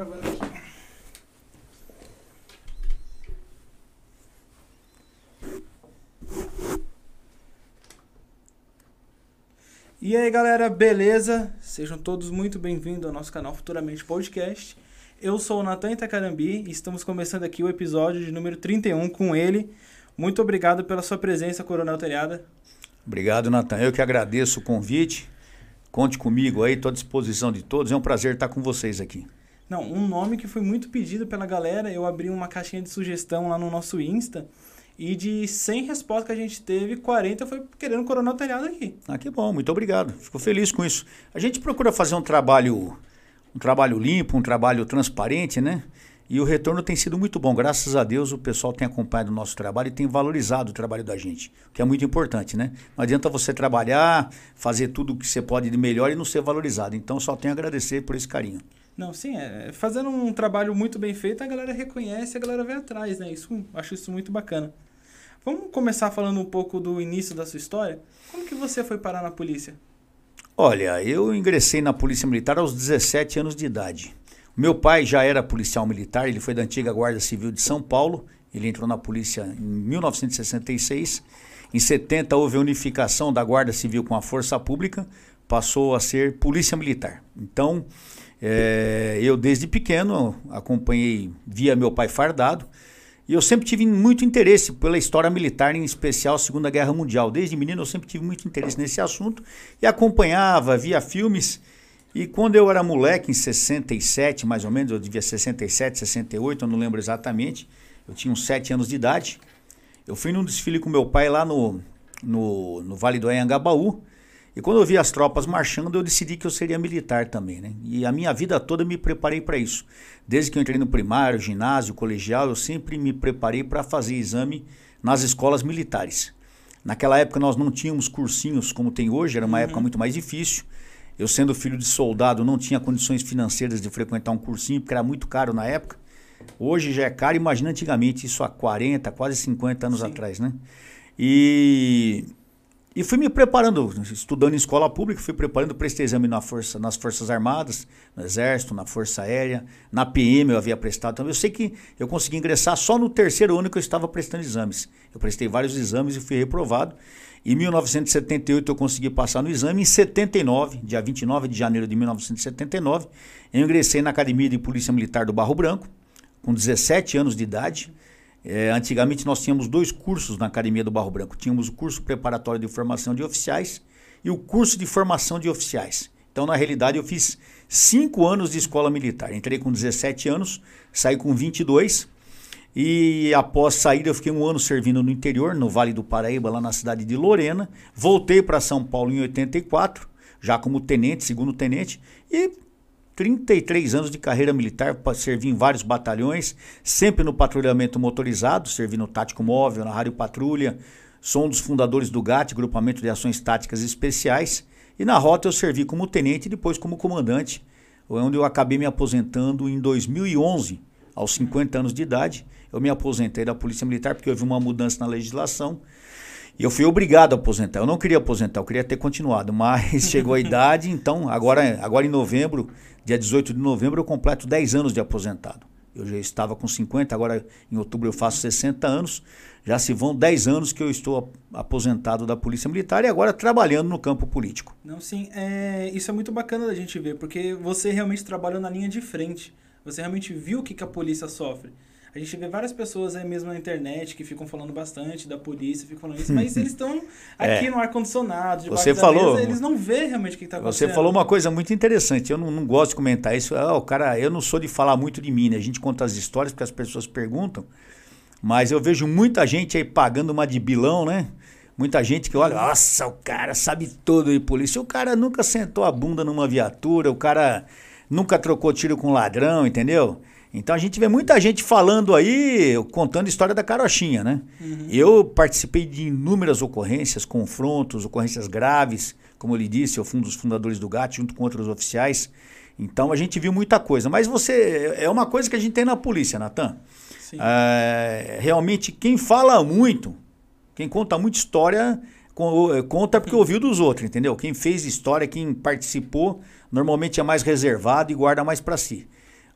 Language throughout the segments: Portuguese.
gravando aqui. E aí galera, beleza? Sejam todos muito bem-vindos ao nosso canal Futuramente Podcast. Eu sou o Natan Itacarambi e estamos começando aqui o episódio de número 31 com ele. Muito obrigado pela sua presença, Coronel Telhada. Obrigado, Natan. Eu que agradeço o convite. Conte comigo aí, estou à disposição de todos. É um prazer estar com vocês aqui. Não, um nome que foi muito pedido pela galera. Eu abri uma caixinha de sugestão lá no nosso Insta. E de 100 respostas que a gente teve, 40 foi querendo Coronel Telhado aqui. Ah, que bom, muito obrigado. Fico feliz com isso. A gente procura fazer um trabalho, um trabalho limpo, um trabalho transparente, né? E o retorno tem sido muito bom. Graças a Deus o pessoal tem acompanhado o nosso trabalho e tem valorizado o trabalho da gente, que é muito importante, né? Não adianta você trabalhar, fazer tudo o que você pode de melhor e não ser valorizado. Então só tenho a agradecer por esse carinho. Não, sim, é, fazendo um trabalho muito bem feito, a galera reconhece, a galera vem atrás, né? Isso, acho isso muito bacana. Vamos começar falando um pouco do início da sua história? Como que você foi parar na polícia? Olha, eu ingressei na Polícia Militar aos 17 anos de idade. Meu pai já era policial militar, ele foi da antiga Guarda Civil de São Paulo. Ele entrou na polícia em 1966. Em 70 houve a unificação da Guarda Civil com a Força Pública, passou a ser Polícia Militar. Então, é, eu desde pequeno acompanhei, via meu pai fardado, e eu sempre tive muito interesse pela história militar, em especial Segunda Guerra Mundial. Desde menino eu sempre tive muito interesse nesse assunto e acompanhava, via filmes e quando eu era moleque, em 67, mais ou menos, eu devia 67, 68, eu não lembro exatamente, eu tinha uns 7 anos de idade. Eu fui num desfile com meu pai lá no, no, no Vale do Anhangabaú. E quando eu vi as tropas marchando, eu decidi que eu seria militar também, né? E a minha vida toda eu me preparei para isso. Desde que eu entrei no primário, ginásio, colegial, eu sempre me preparei para fazer exame nas escolas militares. Naquela época nós não tínhamos cursinhos como tem hoje, era uma uhum. época muito mais difícil. Eu, sendo filho de soldado, não tinha condições financeiras de frequentar um cursinho, porque era muito caro na época. Hoje já é caro, imagina antigamente, isso há 40, quase 50 anos Sim. atrás, né? E, e fui me preparando, estudando em escola pública, fui preparando, prestei exame na força, nas Forças Armadas, no Exército, na Força Aérea, na PM eu havia prestado também. Eu sei que eu consegui ingressar só no terceiro ano que eu estava prestando exames. Eu prestei vários exames e fui reprovado. Em 1978 eu consegui passar no exame. Em 79, dia 29 de janeiro de 1979, eu ingressei na Academia de Polícia Militar do Barro Branco, com 17 anos de idade. É, antigamente nós tínhamos dois cursos na Academia do Barro Branco. Tínhamos o curso preparatório de formação de oficiais e o curso de formação de oficiais. Então, na realidade, eu fiz cinco anos de escola militar. Entrei com 17 anos, saí com 22 e após sair, eu fiquei um ano servindo no interior, no Vale do Paraíba, lá na cidade de Lorena. Voltei para São Paulo em 84, já como tenente, segundo tenente, e 33 anos de carreira militar, servi em vários batalhões, sempre no patrulhamento motorizado, servi no tático móvel, na rádio patrulha. Sou um dos fundadores do GAT, Grupamento de Ações Táticas Especiais. E na rota eu servi como tenente e depois como comandante, onde eu acabei me aposentando em 2011, aos 50 anos de idade eu me aposentei da Polícia Militar porque houve uma mudança na legislação. E eu fui obrigado a aposentar. Eu não queria aposentar, eu queria ter continuado, mas chegou a idade, então agora, agora em novembro, dia 18 de novembro, eu completo 10 anos de aposentado. Eu já estava com 50, agora em outubro eu faço 60 anos. Já se vão 10 anos que eu estou aposentado da Polícia Militar e agora trabalhando no campo político. Não, sim, é, isso é muito bacana da gente ver, porque você realmente trabalhou na linha de frente. Você realmente viu o que, que a polícia sofre. A gente vê várias pessoas aí mesmo na internet que ficam falando bastante da polícia, ficam falando isso, mas eles estão aqui é. no ar-condicionado, Você falou, mesa, eles não veem realmente o que está acontecendo. Você falou uma coisa muito interessante, eu não, não gosto de comentar isso. Ah, o cara, eu não sou de falar muito de mim, né? A gente conta as histórias porque as pessoas perguntam, mas eu vejo muita gente aí pagando uma de bilão, né? Muita gente que olha, nossa, o cara sabe tudo de polícia. O cara nunca sentou a bunda numa viatura, o cara nunca trocou tiro com ladrão, entendeu? Então a gente vê muita gente falando aí, contando a história da carochinha, né? Uhum. Eu participei de inúmeras ocorrências, confrontos, ocorrências graves, como eu lhe disse, eu fui um dos fundadores do GAT junto com outros oficiais. Então a gente viu muita coisa. Mas você. É uma coisa que a gente tem na polícia, Natan. É, realmente, quem fala muito, quem conta muita história, conta porque ouviu dos outros, entendeu? Quem fez história, quem participou, normalmente é mais reservado e guarda mais para si.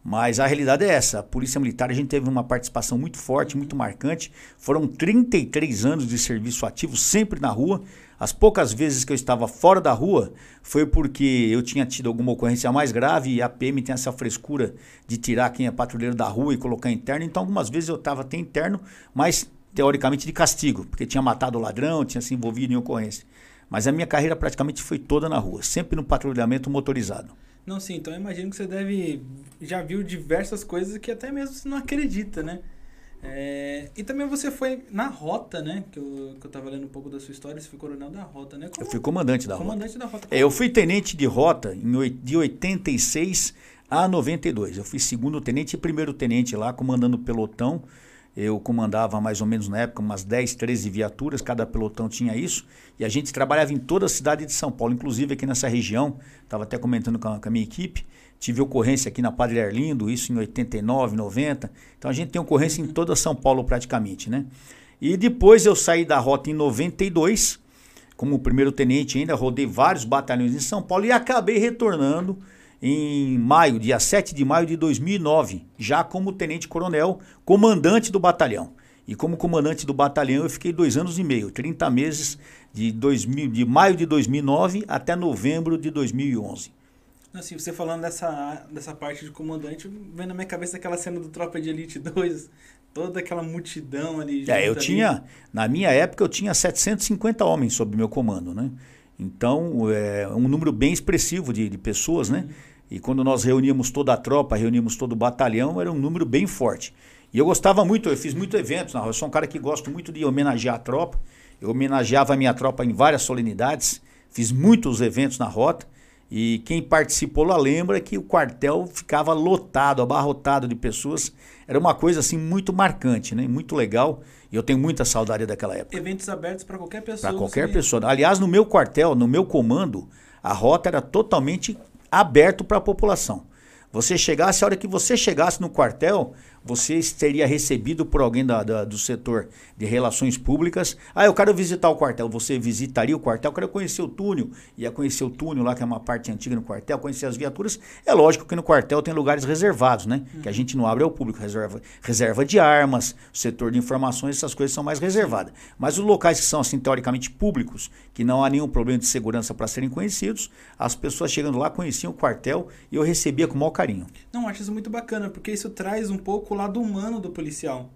Mas a realidade é essa. A Polícia Militar, a gente teve uma participação muito forte, muito marcante. Foram 33 anos de serviço ativo, sempre na rua. As poucas vezes que eu estava fora da rua foi porque eu tinha tido alguma ocorrência mais grave e a PM tem essa frescura de tirar quem é patrulheiro da rua e colocar interno. Então, algumas vezes eu estava até interno, mas teoricamente de castigo, porque tinha matado o ladrão, tinha se envolvido em ocorrência. Mas a minha carreira praticamente foi toda na rua, sempre no patrulhamento motorizado. Não, sim, então eu imagino que você deve. Já viu diversas coisas que até mesmo você não acredita, né? É, e também você foi na rota, né? Que eu, que eu tava lendo um pouco da sua história, você foi coronel da rota, né? Como, eu fui comandante da comandante rota. Da rota. É, eu fui tenente de rota em, de 86 a 92. Eu fui segundo tenente e primeiro tenente lá, comandando o pelotão. Eu comandava mais ou menos na época umas 10, 13 viaturas, cada pelotão tinha isso. E a gente trabalhava em toda a cidade de São Paulo, inclusive aqui nessa região. Estava até comentando com a, com a, minha equipe. Tive ocorrência aqui na Padre Arlindo, isso em 89, 90. Então a gente tem ocorrência em toda São Paulo praticamente, né? E depois eu saí da rota em 92, como primeiro tenente ainda, rodei vários batalhões em São Paulo e acabei retornando em maio, dia 7 de maio de 2009, já como tenente-coronel, comandante do batalhão. E como comandante do batalhão eu fiquei dois anos e meio, 30 meses, de, 2000, de maio de 2009 até novembro de 2011. Assim, você falando dessa, dessa parte de comandante, vem na minha cabeça aquela cena do Tropa de Elite 2, toda aquela multidão ali. É, eu tinha, na minha época eu tinha 750 homens sob meu comando, né? Então, é um número bem expressivo de, de pessoas, né? Uhum. E quando nós reuníamos toda a tropa, reuníamos todo o batalhão, era um número bem forte. E eu gostava muito, eu fiz muitos eventos na rua. Eu sou um cara que gosto muito de homenagear a tropa. Eu homenageava a minha tropa em várias solenidades, fiz muitos eventos na rota. E quem participou lá lembra que o quartel ficava lotado, abarrotado de pessoas. Era uma coisa assim muito marcante, né? Muito legal. E eu tenho muita saudade daquela época. Eventos abertos para qualquer pessoa. Para qualquer pessoa. Aliás, no meu quartel, no meu comando, a rota era totalmente aberto para a população. Você chegasse, a hora que você chegasse no quartel, você seria recebido por alguém da, da, do setor de relações públicas. Ah, eu quero visitar o quartel. Você visitaria o quartel? Eu quero conhecer o túnel. Ia conhecer o túnel lá, que é uma parte antiga no quartel, conhecer as viaturas. É lógico que no quartel tem lugares reservados, né? Uhum. Que a gente não abre ao público. Reserva, reserva de armas, setor de informações, essas coisas são mais reservadas. Mas os locais que são, assim, teoricamente públicos, que não há nenhum problema de segurança para serem conhecidos, as pessoas chegando lá conheciam o quartel e eu recebia com o maior carinho. Não, acho isso muito bacana, porque isso traz um pouco o lado humano do policial.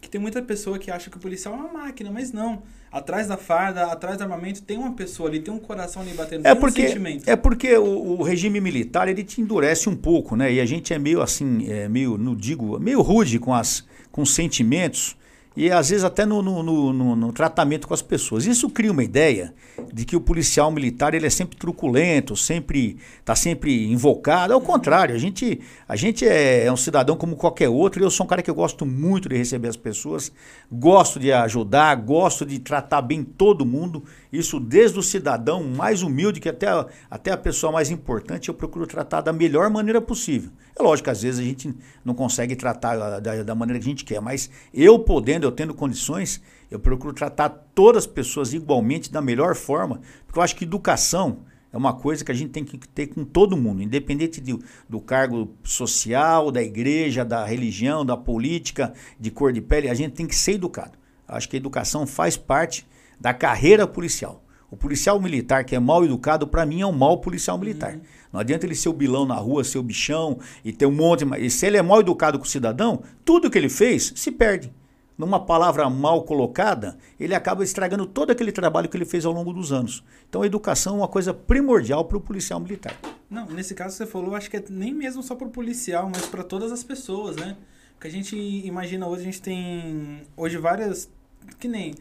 Que tem muita pessoa que acha que o policial é uma máquina, mas não. Atrás da farda, atrás do armamento, tem uma pessoa ali, tem um coração ali batendo, é porque, um sentimento. É porque o, o, regime militar, ele te endurece um pouco, né? E a gente é meio assim, é meio, não digo, meio rude com, as, com os sentimentos e às vezes até no, no, no, no, tratamento com as pessoas. Isso cria uma ideia de que o policial militar ele é sempre truculento, sempre está sempre invocado. Ao contrário, a gente, a gente é, é, um cidadão como qualquer outro. E eu sou um cara que eu gosto muito de receber as pessoas, gosto de ajudar, gosto de tratar bem todo mundo. Isso desde o cidadão mais humilde que até, até a pessoa mais importante, eu procuro tratar da melhor maneira possível. É lógico que às vezes a gente não consegue tratar da, da maneira que a gente quer, mas eu podendo, eu tendo condições, eu procuro tratar todas as pessoas igualmente da melhor forma, porque eu acho que educação é uma coisa que a gente tem que ter com todo mundo, independente de, do cargo social, da igreja, da religião, da política, de cor de pele, a gente tem que ser educado. Acho que a educação faz parte da carreira policial. O policial militar que é mal educado, para mim, é um mau policial militar. Uhum. Não adianta ele ser o bilão na rua, ser o bichão e ter um monte. E se ele é mal educado com o cidadão, tudo que ele fez se perde. Numa palavra mal colocada, ele acaba estragando todo aquele trabalho que ele fez ao longo dos anos. Então a educação é uma coisa primordial para o policial militar. Não, nesse caso você falou, acho que é nem mesmo só para o policial, mas para todas as pessoas, né? Porque a gente imagina hoje, a gente tem hoje várias. Que nem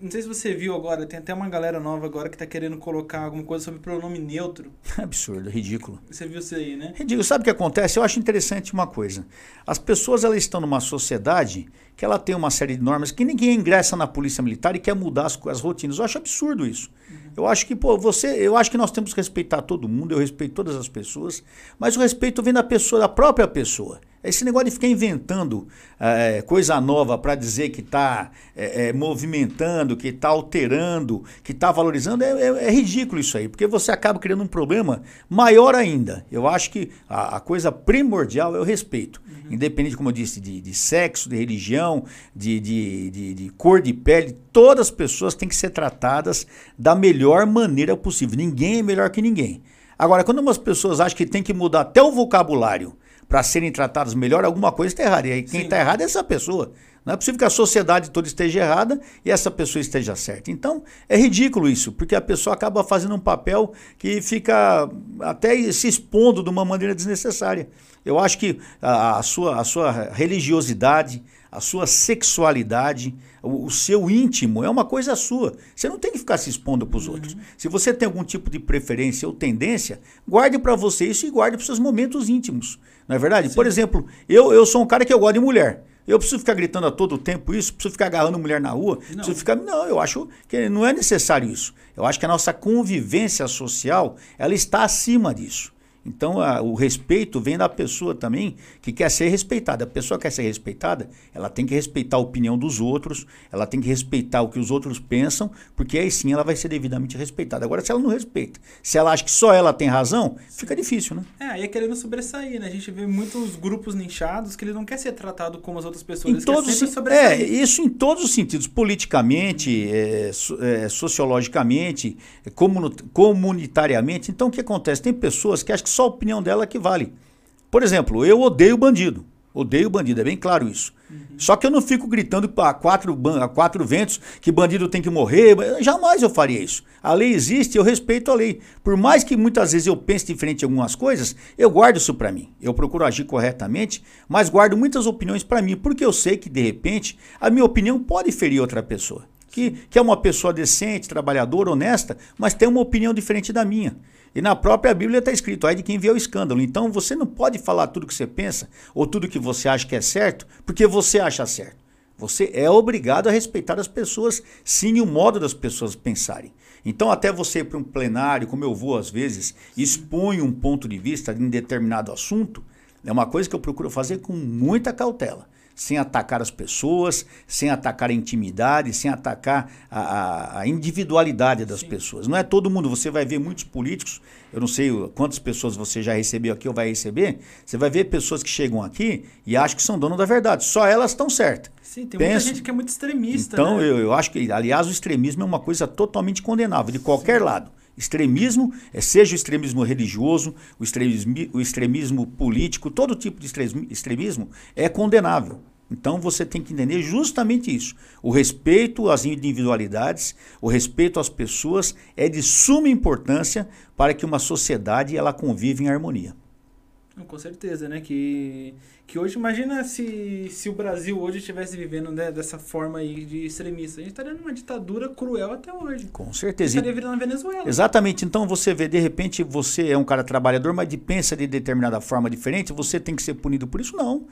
não sei se você viu agora, tem até uma galera nova agora que tá querendo colocar alguma coisa sobre pronome neutro. Absurdo, ridículo. Você viu isso aí, né? Ridículo. Sabe o que acontece? Eu acho interessante uma coisa. As pessoas elas estão numa sociedade que ela tem uma série de normas que ninguém ingressa na polícia militar e quer mudar as, as rotinas. Eu acho absurdo isso. Uhum. Eu acho que, pô, você, eu acho que nós temos que respeitar todo mundo, eu respeito todas as pessoas, mas o respeito vem da pessoa, da própria pessoa. Esse negócio de ficar inventando é, coisa nova para dizer que está é, é, movimentando, que está alterando, que está valorizando, é, ridículo isso aí, porque você acaba criando um problema maior ainda. Eu acho que a, a coisa primordial é o respeito. Uhum. Independente, como eu disse, de, de sexo, de religião, de, de, de, de cor de pele, todas as pessoas têm que ser tratadas da melhor maneira possível. Ninguém é melhor que ninguém. Agora, quando umas pessoas acham que tem que mudar até o vocabulário para serem tratados melhor, alguma coisa está errada. E aí quem está errado é essa pessoa. Não é possível que a sociedade toda esteja errada e essa pessoa esteja certa. Então, é ridículo isso, porque a pessoa acaba fazendo um papel que fica até se expondo de uma maneira desnecessária. Eu acho que a, a sua, a sua religiosidade, a sua sexualidade, o, o, seu íntimo é uma coisa sua. Você não tem que ficar se expondo para os uhum. outros. Se você tem algum tipo de preferência ou tendência, guarde para você isso e guarde para os seus momentos íntimos. Não é verdade? Sim. Por exemplo, eu, eu sou um cara que eu gosto de mulher. Eu preciso ficar gritando a todo tempo isso, preciso ficar agarrando mulher na rua, não. preciso ficar. Não, eu acho que não é necessário isso. Eu acho que a nossa convivência social ela está acima disso. Então, a, o respeito vem da pessoa também que quer ser respeitada. A pessoa quer ser respeitada, ela tem que respeitar a opinião dos outros, ela tem que respeitar o que os outros pensam, porque aí sim ela vai ser devidamente respeitada. Agora, se ela não respeita, se ela acha que só ela tem razão, fica difícil, né? É, aí é querendo sobressair, né? A gente vê muitos grupos nichados que ele não quer ser tratado como as outras pessoas, em todos. É, isso em todos os sentidos, politicamente, é, é, sociologicamente, comunitariamente. Então, o que acontece? Tem pessoas que acham que só a opinião dela que vale. Por exemplo, eu odeio bandido. Odeio bandido, é bem claro isso. Uhum. Só que eu não fico gritando a quatro, a quatro ventos que bandido tem que morrer. Jamais eu faria isso. A lei existe, eu respeito a lei. Por mais que muitas vezes eu pense diferente em algumas coisas, eu guardo isso para mim. Eu procuro agir corretamente, mas guardo muitas opiniões para mim, porque eu sei que, de repente, a minha opinião pode ferir outra pessoa. Que, que é uma pessoa decente, trabalhadora, honesta, mas tem uma opinião diferente da minha. E na própria Bíblia está escrito, aí de quem vê o escândalo. Então você não pode falar tudo que você pensa ou tudo que você acha que é certo, porque você acha certo. Você é obrigado a respeitar as pessoas, sim, o modo das pessoas pensarem. Então, até você para um plenário, como eu vou às vezes, expõe um ponto de vista em determinado assunto, é uma coisa que eu procuro fazer com muita cautela sem atacar as pessoas, sem atacar a intimidade, sem atacar a, a, individualidade das Sim. pessoas. Não é todo mundo, você vai ver muitos políticos, eu não sei quantas pessoas você já recebeu aqui ou vai receber, você vai ver pessoas que chegam aqui e acham que são dono da verdade, só elas estão certas. Sim, tem Penso. muita gente que é muito extremista. Então, né? eu, eu acho que, aliás, o extremismo é uma coisa totalmente condenável, de qualquer Sim. lado. Extremismo, é, seja o extremismo religioso, o extremismo, o extremismo político, todo tipo de extremismo é condenável. Então você tem que entender justamente isso. O respeito às individualidades, o respeito às pessoas é de suma importância para que uma sociedade ela conviva em harmonia. Com certeza, né? Que, que hoje, imagina se, se o Brasil hoje estivesse vivendo né, dessa forma aí de extremista. A gente estaria numa ditadura cruel até hoje. Com certeza. estaria virando a Venezuela. Exatamente. Então você vê, de repente, você é um cara trabalhador, mas de, pensa de determinada forma diferente, você tem que ser punido por isso? Não. Não.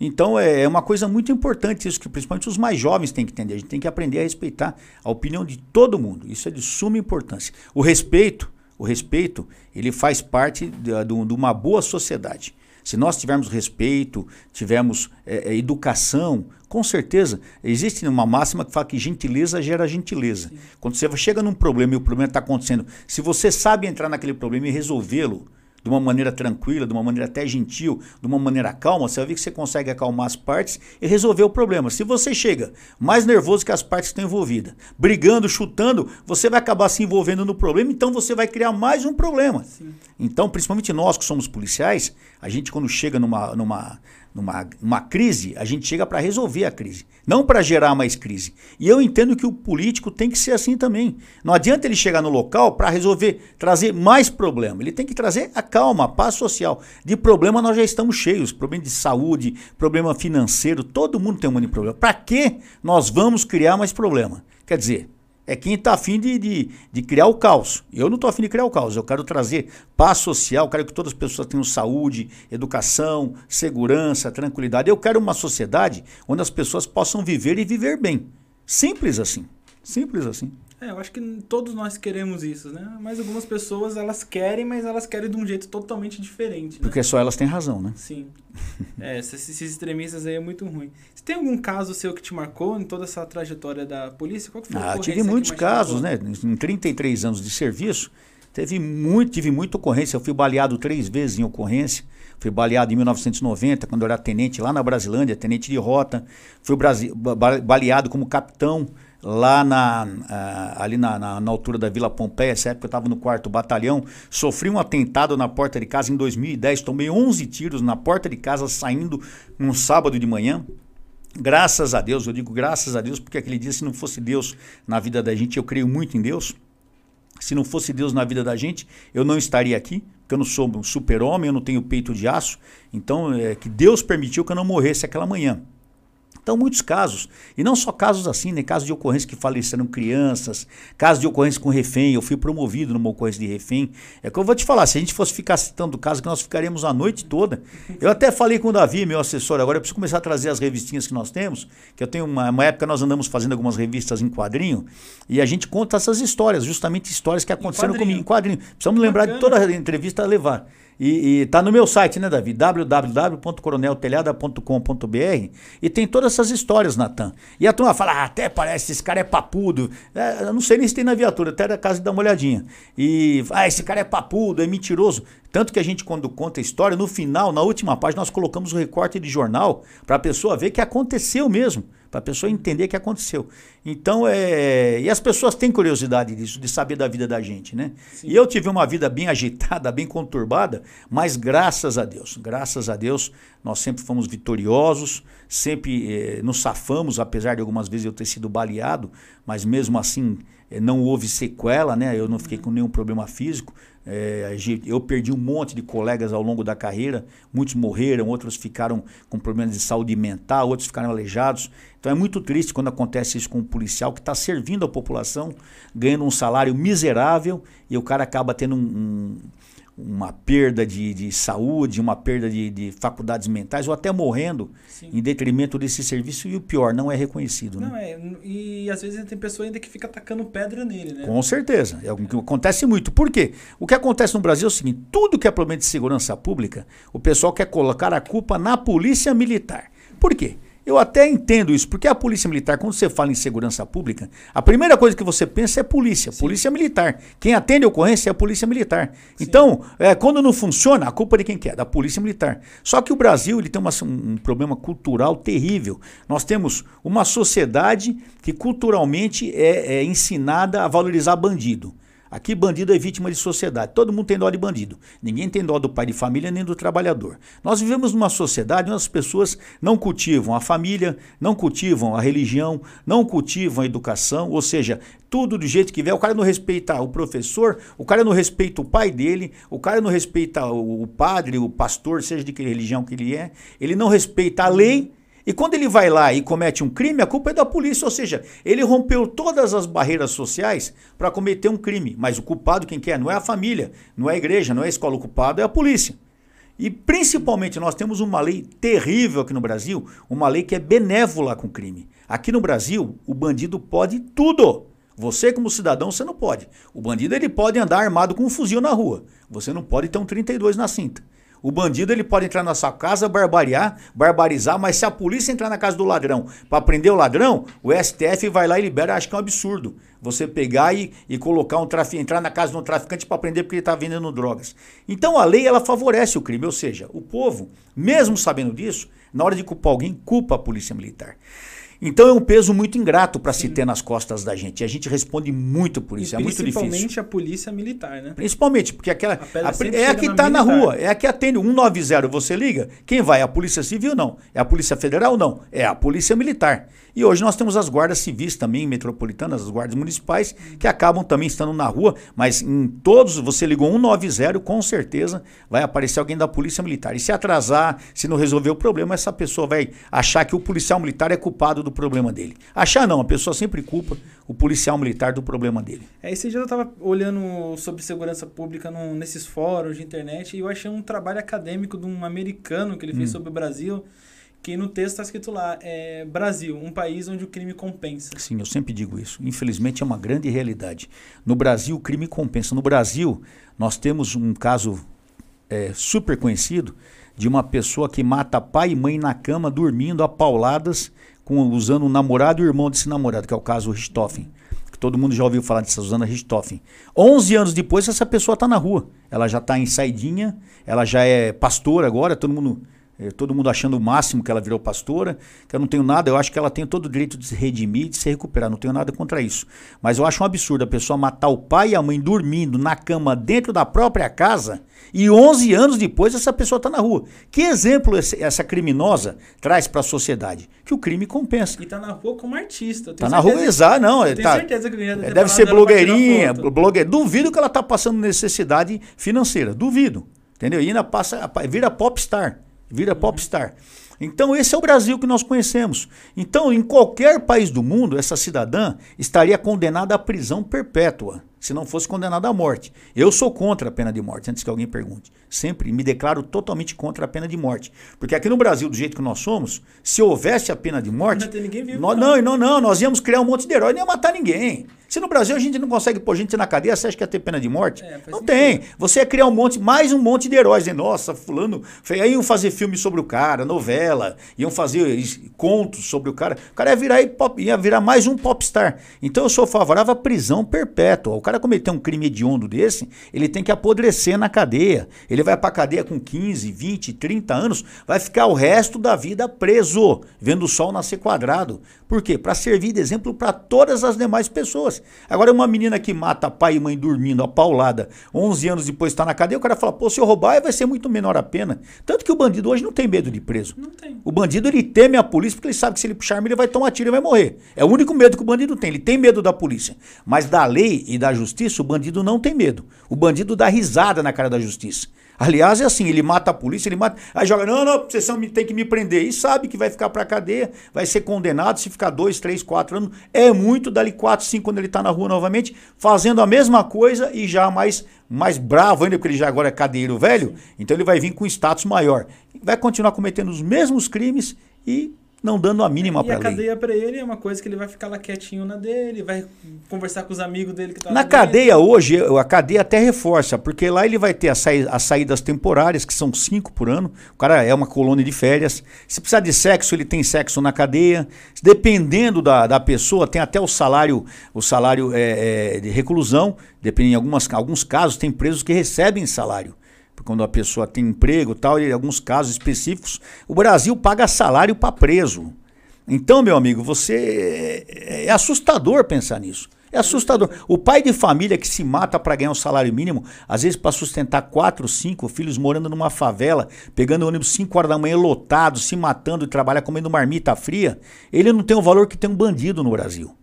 Então é, é uma coisa muito importante isso que principalmente os mais jovens têm que entender. A gente tem que aprender a respeitar a opinião de todo mundo. Isso é de suma importância. O respeito, o respeito, ele faz parte de, de uma boa sociedade. Se nós tivermos respeito, tivermos é, é, educação, com certeza, existe uma máxima que fala que gentileza gera gentileza. Sim. Quando você chega num problema e o problema está acontecendo, se você sabe entrar naquele problema e resolvê-lo, de uma maneira tranquila, de uma maneira até gentil, de uma maneira calma, você vai ver que você consegue acalmar as partes e resolver o problema. Se você chega mais nervoso que as partes estão envolvidas, brigando, chutando, você vai acabar se envolvendo no problema, então você vai criar mais um problema. Sim. Então, principalmente nós que somos policiais, a gente quando chega numa, numa, numa, numa crise, a gente chega para resolver a crise, não para gerar mais crise. E eu entendo que o político tem que ser assim também. Não adianta ele chegar no local para resolver, trazer mais problema. Ele tem que trazer a calma, a paz social. De problema nós já estamos cheios, problema de saúde, problema financeiro, todo mundo tem um monte de problema. Para que nós vamos criar mais problema? Quer dizer, é quem está afim de, de, de, criar o caos. Eu não estou afim de criar o caos, eu quero trazer paz social, quero que todas as pessoas tenham saúde, educação, segurança, tranquilidade. Eu quero uma sociedade onde as pessoas possam viver e viver bem. Simples assim. Simples assim. É, eu acho que todos nós queremos isso, né? Mas algumas pessoas, elas querem, mas elas querem de um jeito totalmente diferente. Né? Porque só elas têm razão, né? Sim. é, esses, esses extremistas aí é muito ruim. Você tem algum caso seu que te marcou em toda essa trajetória da polícia? Qual que foi ah, tive muitos casos, né? Em 33 anos de serviço, teve muito, tive muita ocorrência. Eu fui baleado três vezes em ocorrência. Fui baleado em 1990, quando eu era tenente lá na Brasilândia, tenente de rota. Fui baleado como capitão lá na, uh, ali na, na, na, altura da Vila Pompeia, essa época eu estava no quarto batalhão, sofri um atentado na porta de casa em 2010, tomei 11 tiros na porta de casa saindo num sábado de manhã. Graças a Deus, eu digo graças a Deus, porque aquele dia se não fosse Deus na vida da gente, eu creio muito em Deus. Se não fosse Deus na vida da gente, eu não estaria aqui, porque eu não sou um super-homem, eu não tenho peito de aço. Então, é que Deus permitiu que eu não morresse aquela manhã. Então, muitos casos, e não só casos assim, né? Casos de ocorrência que faleceram crianças, casos de ocorrência com refém. Eu fui promovido numa ocorrência de refém. É que eu vou te falar, se a gente fosse ficar citando casos, que nós ficaríamos a noite toda. Eu até falei com o Davi, meu assessor, agora eu preciso começar a trazer as revistinhas que nós temos, que eu tenho uma, uma época nós andamos fazendo algumas revistas em quadrinho, e a gente conta essas histórias, justamente histórias que aconteceram em comigo em quadrinho. Precisamos lembrar de toda a entrevista a levar. E, está no meu site, né, Davi? www.coroneltelhada.com.br e tem todas essas histórias, Natan. E a turma fala, ah, até parece, esse cara é papudo. É, eu não sei nem se tem na viatura, até da casa dar uma olhadinha. E, ah, esse cara é papudo, é mentiroso. Tanto que a gente, quando conta a história, no final, na última página, nós colocamos o recorte de jornal para a pessoa ver que aconteceu mesmo para a pessoa entender o que aconteceu. Então, é, e as pessoas têm curiosidade disso, de saber da vida da gente, né? Sim. E eu tive uma vida bem agitada, bem conturbada, mas graças a Deus, graças a Deus, nós sempre fomos vitoriosos, sempre é, nos safamos, apesar de algumas vezes eu ter sido baleado, mas mesmo assim é, não houve sequela, né? Eu não fiquei com nenhum problema físico. É, eu perdi um monte de colegas ao longo da carreira, muitos morreram, outros ficaram com problemas de saúde mental, outros ficaram aleijados. Então é muito triste quando acontece isso com um policial que está servindo a população, ganhando um salário miserável e o cara acaba tendo um, um uma perda de, de saúde, uma perda de, de faculdades mentais, ou até morrendo Sim. em detrimento desse serviço, e o pior, não é reconhecido. Não, né? é, e às vezes tem pessoa ainda que fica atacando pedra nele, né? Com certeza. É o que acontece muito. Por quê? O que acontece no Brasil é o seguinte: tudo que é problema de segurança pública, o pessoal quer colocar a culpa na polícia militar. Por quê? Eu até entendo isso, porque a polícia militar, quando você fala em segurança pública, a primeira coisa que você pensa é polícia, Sim. polícia militar. Quem atende a ocorrência é a polícia militar. Sim. Então, é, quando não funciona, a culpa é de quem quer? Da polícia militar. Só que o Brasil ele tem uma, um problema cultural terrível. Nós temos uma sociedade que culturalmente é, é ensinada a valorizar bandido. Aqui bandido é vítima de sociedade. Todo mundo tem dó de bandido. Ninguém tem dó do pai de família nem do trabalhador. Nós vivemos numa sociedade onde as pessoas não cultivam a família, não cultivam a religião, não cultivam a educação, ou seja, tudo do jeito que vê. O cara não respeita o professor, o cara não respeita o pai dele, o cara não respeita o padre, o pastor, seja de que religião que ele é, ele não respeita a lei e quando ele vai lá e comete um crime, a culpa é da polícia, ou seja, ele rompeu todas as barreiras sociais para cometer um crime. Mas o culpado, quem quer? Não é a família, não é a igreja, não é a escola, o culpado é a polícia. E principalmente nós temos uma lei terrível aqui no Brasil, uma lei que é benévola com o crime. Aqui no Brasil, o bandido pode tudo. Você como cidadão, você não pode. O bandido ele pode andar armado com um fuzil na rua. Você não pode ter um 32 na cinta. O bandido ele pode entrar na sua casa, barbariar, barbarizar, mas se a polícia entrar na casa do ladrão para prender o ladrão, o STF vai lá e libera. Acho que é um absurdo você pegar e, e colocar um traficante, entrar na casa de um traficante para prender porque ele está vendendo drogas. Então a lei ela favorece o crime, ou seja, o povo, mesmo sabendo disso, na hora de culpar alguém, culpa a polícia militar. Então é um peso muito ingrato para se ter nas costas da gente. E a gente responde muito por isso. E é muito difícil. Principalmente a polícia militar, né? Principalmente, porque aquela. A a, é a que está na, na rua, é a que atende. 190 você liga. Quem vai? A Polícia Civil? Não. É a Polícia Federal? Não. É a Polícia Militar. E hoje nós temos as guardas civis também metropolitanas, as guardas municipais, que acabam também estando na rua, mas em todos, você ligou 190, com certeza vai aparecer alguém da Polícia Militar. E se atrasar, se não resolver o problema, essa pessoa vai achar que o policial militar é culpado do problema dele. Achar não, a pessoa sempre culpa o policial militar do problema dele. É, esse dia eu estava olhando sobre segurança pública num, nesses fóruns de internet e eu achei um trabalho acadêmico de um americano que ele fez hum. sobre o Brasil que no texto está escrito lá, é, Brasil, um país onde o crime compensa. Sim, eu sempre digo isso. Infelizmente é uma grande realidade. No Brasil, o crime compensa. No Brasil, nós temos um caso é, super conhecido de uma pessoa que mata pai e mãe na cama, dormindo a pauladas, com, usando o namorado e o irmão desse namorado, que é o caso Richthofen. Que todo mundo já ouviu falar de Susana Richthofen. 11 anos depois, essa pessoa está na rua. Ela já está em saidinha, ela já é pastora agora, todo mundo todo mundo achando o máximo que ela virou pastora, que eu não tenho nada, eu acho que ela tem todo o direito de se redimir, de se recuperar, não tenho nada contra isso. Mas eu acho um absurdo a pessoa matar o pai e a mãe dormindo na cama dentro da própria casa e 11 anos depois essa pessoa está na rua. Que exemplo essa criminosa traz para a sociedade? Que o crime compensa. E está na rua como artista. Está na rua, exato, não. Eu tá, certeza que deve, deve ser blogueirinha, blogueir. Duvido que ela está passando necessidade financeira, duvido. Entendeu? E ainda passa, vira popstar vira popstar. Então, esse é o Brasil que nós conhecemos. Então, em qualquer país do mundo, essa cidadã estaria condenada à prisão perpétua se não fosse condenado à morte. Eu sou contra a pena de morte, antes que alguém pergunte. Sempre me declaro totalmente contra a pena de morte. Porque aqui no Brasil, do jeito que nós somos, se houvesse a pena de morte. Não ninguém vivo. Nós, não, não, não, nós íamos criar um monte de herói, não ia matar ninguém. Se no Brasil a gente não consegue pôr gente na cadeia, você acha que ia ter pena de morte? É, não sentido. tem. Você ia criar um monte, mais um monte de heróis. E, Nossa, fulano. Aí iam fazer filme sobre o cara, novela, iam fazer contos sobre o cara. O cara ia virar, ia virar mais um popstar. Então eu sou favorável à prisão perpétua. O cara cometer um crime hediondo desse, ele tem que apodrecer na cadeia. Ele vai pra cadeia com 15, 20, 30 anos, vai ficar o resto da vida preso, vendo o sol nascer quadrado. Por quê? Para servir de exemplo para todas as demais pessoas. Agora, uma menina que mata pai e mãe dormindo, a paulada, 11 anos depois está na cadeia, o cara fala, pô, se eu roubar vai ser muito menor a pena. Tanto que o bandido hoje não tem medo de preso. Não tem. O bandido, ele teme a polícia porque ele sabe que se ele puxar arma, ele vai tomar tiro e vai morrer. É o único medo que o bandido tem. Ele tem medo da polícia. Mas da lei e da justiça, o bandido não tem medo. O bandido dá risada na cara da justiça. Aliás, é assim, ele mata a polícia, ele mata. Aí joga, não, não, você tem que me prender. E sabe que vai ficar pra cadeia, vai ser condenado se ficar dois, três, quatro anos. É muito, dali quatro, cinco, quando ele tá na rua novamente, fazendo a mesma coisa e já mais, mais bravo ainda, porque ele já agora é cadeiro velho. Então ele vai vir com status maior. Vai continuar cometendo os mesmos crimes e não dando a mínima para ele. E a cadeia para ele é uma coisa que ele vai ficar lá quietinho na dele, vai conversar com os amigos dele que tá Na cadeia hoje, a cadeia até reforça, porque lá ele vai ter as, as saídas temporárias, que são cinco por ano. O cara é uma colônia de férias. Se precisar de sexo, ele tem sexo na cadeia. Dependendo da, da pessoa, tem até o salário, o salário é, é, de reclusão. Dependendo em algumas, alguns casos, tem presos que recebem salário quando a pessoa tem emprego tal, e alguns casos específicos, o Brasil paga salário para preso. Então, meu amigo, você é, é assustador pensar nisso. É assustador. O pai de família que se mata para ganhar um salário mínimo, às vezes para sustentar quatro, cinco filhos morando numa favela, pegando ônibus 5 horas da manhã lotado, se matando e trabalhar comendo marmita fria, ele não tem o valor que tem um bandido no Brasil.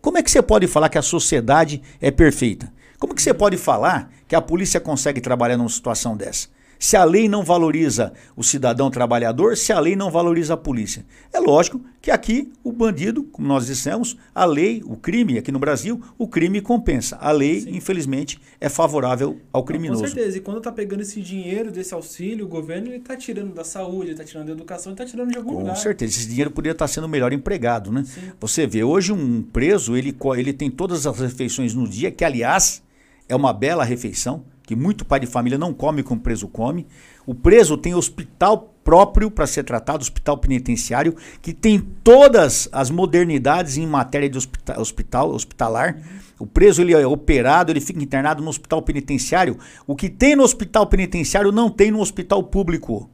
Como é que você pode falar que a sociedade é perfeita? Como que você pode falar que a polícia consegue trabalhar numa situação dessa? Se a lei não valoriza o cidadão trabalhador, se a lei não valoriza a polícia. É lógico que aqui o bandido, como nós dissemos, a lei, o crime, aqui no Brasil, o crime compensa. A lei, Sim. infelizmente, é favorável ao criminoso. Com certeza. E quando está pegando esse dinheiro desse auxílio, o governo ele está tirando da saúde, está tirando da educação, está tirando de algum Com lugar. Com certeza. Esse dinheiro poderia estar tá sendo melhor empregado, né? Sim. Você vê, hoje um preso, ele, ele tem todas as refeições no dia, que aliás é uma bela refeição, que muito pai de família não come como o preso come. O preso tem hospital próprio para ser tratado, hospital penitenciário, que tem todas as modernidades em matéria de hospital, hospital hospitalar. O preso ele é operado, ele fica internado no hospital penitenciário. O que tem no hospital penitenciário não tem no hospital público.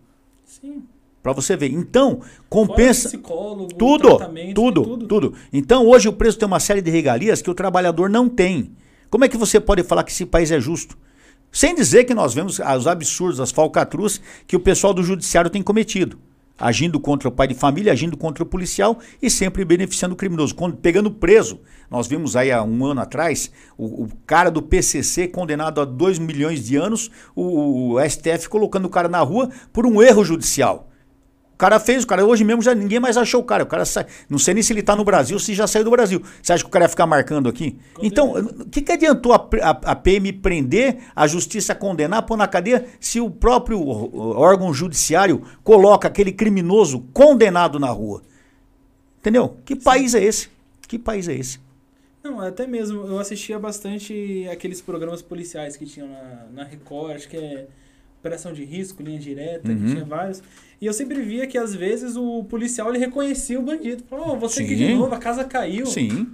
Sim. Para você ver. Então, compensa. Psicólogo, tudo, tudo, tudo, tudo. Então, hoje o preso tem uma série de regalias que o trabalhador não tem. Como é que você pode falar que esse país é justo? Sem dizer que nós vemos os absurdos, as falcatruas que o pessoal do judiciário tem cometido. Agindo contra o pai de família, agindo contra o policial e sempre beneficiando o criminoso. Quando, pegando preso, nós vimos aí há um ano atrás o, o cara do PCC condenado a 2 milhões de anos, o, o STF colocando o cara na rua por um erro judicial. Cara fez, o cara hoje mesmo já ninguém mais achou o cara. O cara sai, não sei nem se ele tá no Brasil, se já saiu do Brasil. Você acha que o cara ia ficar marcando aqui? Com então, o que, que adiantou a, a, a, PM prender, a justiça condenar, pôr na cadeia, se o próprio órgão judiciário coloca aquele criminoso condenado na rua? Entendeu? Que Sim. país é esse? Que país é esse? Não, até mesmo, eu assistia bastante aqueles programas policiais que tinham na, na Record, acho que é Operação de Risco, Linha Direta, uhum. que tinha vários. E eu sempre via que às vezes o policial ele reconhecia o bandido. Falou, oh, você Sim. aqui de novo, a casa caiu. Sim.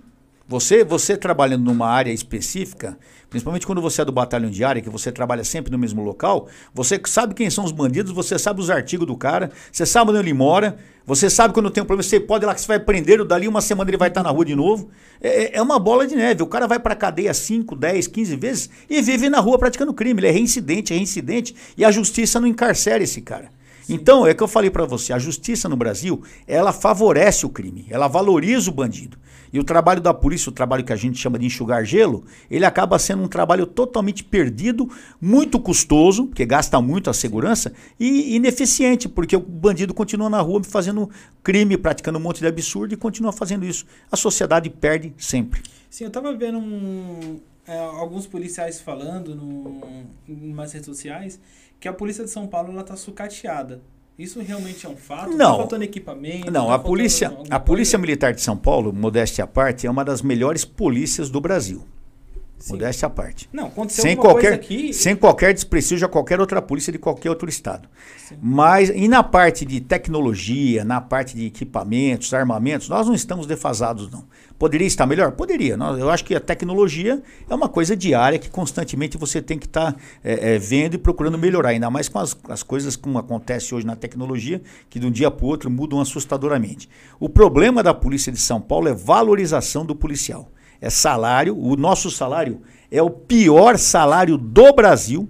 Você, você trabalhando numa área específica, principalmente quando você é do batalhão de área, que você trabalha sempre no mesmo local, você sabe quem são os bandidos, você sabe os artigos do cara, você sabe onde ele mora, você sabe quando tem um problema, você pode ir lá que você vai prender, dali uma semana ele vai estar na rua de novo. É, é, é uma bola de neve. O cara vai pra cadeia 5, 10, 15 vezes e vive na rua praticando crime. Ele é reincidente, é reincidente, e a justiça não encarcera esse cara. Então, é que eu falei para você, a justiça no Brasil, ela favorece o crime, ela valoriza o bandido. E o trabalho da polícia, o trabalho que a gente chama de enxugar gelo, ele acaba sendo um trabalho totalmente perdido, muito custoso, porque gasta muito a segurança, e ineficiente, porque o bandido continua na rua fazendo crime, praticando um monte de absurdo e continua fazendo isso. A sociedade perde sempre. Sim, eu estava vendo um, é, alguns policiais falando no, umas redes sociais que a polícia de São Paulo ela tá sucateada. Isso realmente é um fato? Não. Tá faltando equipamento? Não, tá a polícia, a polícia militar de São Paulo, modéstia à parte, é uma das melhores polícias do Brasil. Sim. Modéstia à parte. Não, aconteceu sem qualquer, aqui... Sem qualquer desprestígio a qualquer outra polícia de qualquer outro estado. Sim. Mas, e na parte de tecnologia, na parte de equipamentos, armamentos, nós não estamos defasados, não. Poderia estar melhor? Poderia. Eu acho que a tecnologia é uma coisa diária que constantemente você tem que estar tá, é, é, vendo e procurando melhorar. Ainda mais com as, as coisas como acontece hoje na tecnologia, que de um dia para o outro mudam assustadoramente. O problema da Polícia de São Paulo é valorização do policial. É salário. O nosso salário é o pior salário do Brasil.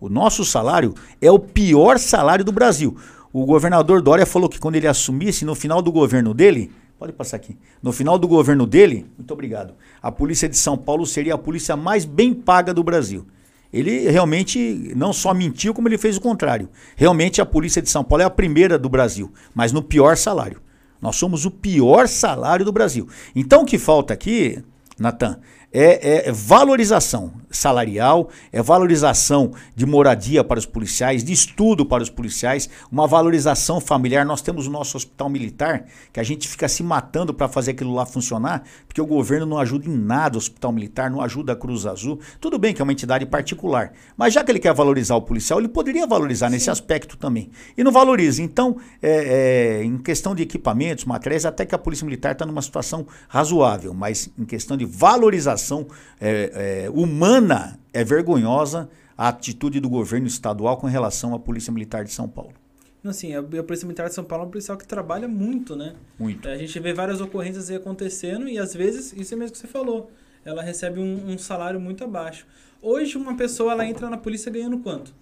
O nosso salário é o pior salário do Brasil. O governador Dória falou que quando ele assumisse, no final do governo dele, Pode passar aqui. No final do governo dele, muito obrigado, a polícia de São Paulo seria a polícia mais bem paga do Brasil. Ele realmente não só mentiu, como ele fez o contrário. Realmente a polícia de São Paulo é a primeira do Brasil, mas no pior salário. Nós somos o pior salário do Brasil. Então o que falta aqui, Natan, é, é, valorização salarial, é valorização de moradia para os policiais, de estudo para os policiais, uma valorização familiar. Nós temos o nosso hospital militar, que a gente fica se matando para fazer aquilo lá funcionar, porque o governo não ajuda em nada o hospital militar, não ajuda a Cruz Azul. Tudo bem que é uma entidade particular, mas já que ele quer valorizar o policial, ele poderia valorizar Sim. nesse aspecto também. E não valoriza. Então, é, é, em questão de equipamentos, materiais, até que a Polícia Militar está numa situação razoável, mas em questão de valorização é, é, humana é vergonhosa a atitude do governo estadual com relação à Polícia Militar de São Paulo. Assim, a, a Polícia Militar de São Paulo é um policial que trabalha muito, né? Muito. A gente vê várias ocorrências aí acontecendo e às vezes, isso é mesmo que você falou, ela recebe um, um salário muito abaixo. Hoje uma pessoa ela entra na polícia ganhando quanto?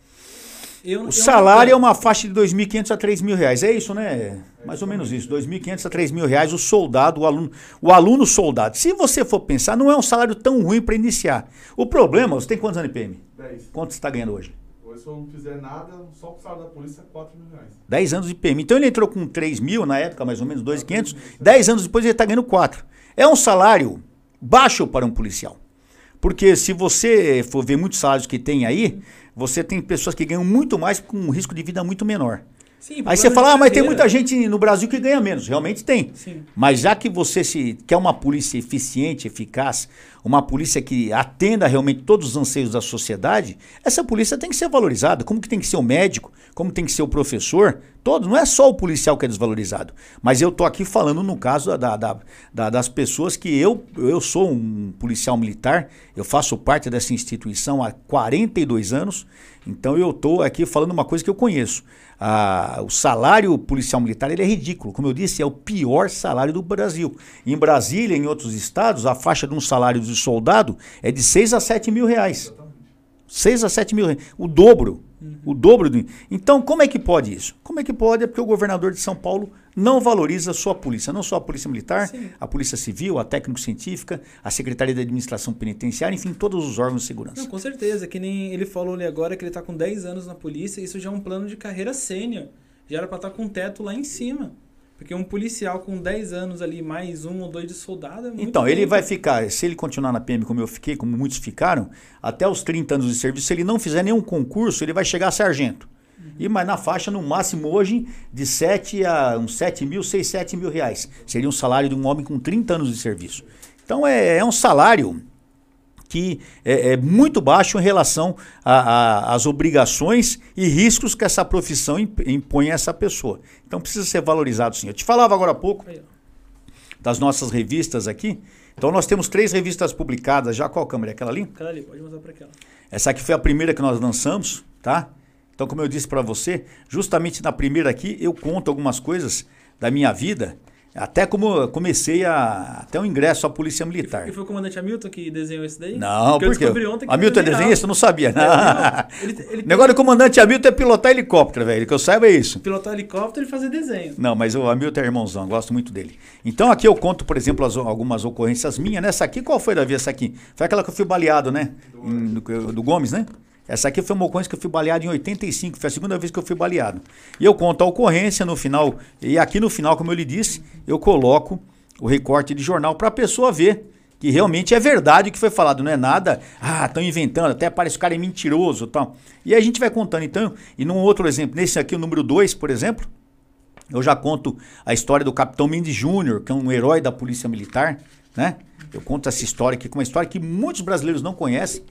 Eu, o eu salário é uma faixa de 2.500 a 3.000 reais. É isso, né? Mais ou menos isso. 2.500 a 3.000 reais o soldado, o aluno, o aluno soldado. Se você for pensar, não é um salário tão ruim para iniciar. O problema, você tem quantos anos de PM? 10. Quanto você está ganhando hoje? Hoje, se eu não fizer nada, só o salário da polícia, 4 mil reais. 10 anos de PM. Então ele entrou com 3 mil na época, mais ou menos, 2.500. 10 anos depois ele está ganhando 4. É um salário baixo para um policial. Porque se você for ver muitos salários que tem aí, você tem pessoas que ganham muito mais com um risco de vida muito menor. Sim, Aí você fala, ah, mas tem muita gente no Brasil que ganha menos. Realmente tem. Sim. Mas já que você se quer uma polícia eficiente, eficaz, uma polícia que atenda realmente todos os anseios da sociedade, essa polícia tem que ser valorizada. Como que tem que ser o médico, como tem que ser o professor, todos. Não é só o policial que é desvalorizado. Mas eu tô aqui falando no caso da, da, da, das pessoas que eu, eu sou um policial militar, eu faço parte dessa instituição há 42 anos, então eu tô aqui falando uma coisa que eu conheço a, o salário policial militar ele é ridículo. Como eu disse, é o pior salário do Brasil. Em Brasília, em outros estados, a faixa de um salário de soldado é de 6 a 7 mil reais. 6 a 7 mil reais. O dobro. Uhum. O dobro do. Então, como é que pode isso? Como é que pode? É porque o governador de São Paulo não valoriza a sua polícia, não só a polícia militar, Sim. a polícia civil, a técnico-científica, a Secretaria de Administração Penitenciária, enfim, todos os órgãos de segurança. Não, com certeza, que nem ele falou ali agora que ele está com 10 anos na polícia, isso já é um plano de carreira sênior. já era pra estar com o teto lá em cima. Porque um policial com 10 anos ali, mais um ou dois de soldado, é muito Então, ele vai ficar, se ele continuar na PM como eu fiquei, como muitos ficaram, até os 30 anos de serviço, se ele não fizer nenhum concurso, ele vai chegar a sargento. E mas na faixa, no máximo hoje, de 7 a uns 7 mil, 6, 7 mil reais. Seria um salário de um homem com 30 anos de serviço. Então é, é um salário que é, é muito baixo em relação às obrigações e riscos que essa profissão imp- impõe a essa pessoa. Então precisa ser valorizado sim. Eu te falava agora há pouco das nossas revistas aqui. Então nós temos três revistas publicadas já. Qual câmera? é Aquela ali? Aquela ali, pode mostrar pra aquela. Essa aqui foi a primeira que nós lançamos, tá? Então, como eu disse para você, justamente na primeira aqui eu conto algumas coisas da minha vida, até como eu comecei a até o ingresso à Polícia Militar. E foi o comandante Hamilton que desenhou esse daí? Não, Porque eu porque descobri ontem que Hamilton é ele desenhista, eu não sabia. É, não. Ele, ele O negócio do comandante Hamilton é pilotar helicóptero, velho. Que eu saiba é isso. pilotar helicóptero e fazer desenho. Não, mas o Hamilton é irmãozão, gosto muito dele. Então aqui eu conto, por exemplo, as- algumas ocorrência minhas. Nessa aqui, qual foi, Davi? Essa aqui? Foi aquela que eu fui baleado, né? Em- do, do Gomes, né? Essa aqui foi uma ocorrência que eu fui baleado em 85, foi a segunda vez que eu fui baleado. E eu conto a ocorrência no final, e aqui no final, como eu lhe disse, eu coloco o recorte de jornal para a pessoa ver que realmente é verdade o que foi falado, não é nada, ah, estão inventando, até parece que o cara é mentiroso tal. E a gente vai contando então, e num outro exemplo, nesse aqui, o número 2, por exemplo, eu já conto a história do Capitão Mendes Júnior, que é um herói da Polícia Militar, né? Eu conto essa história aqui, que é uma história que muitos brasileiros não conhecem,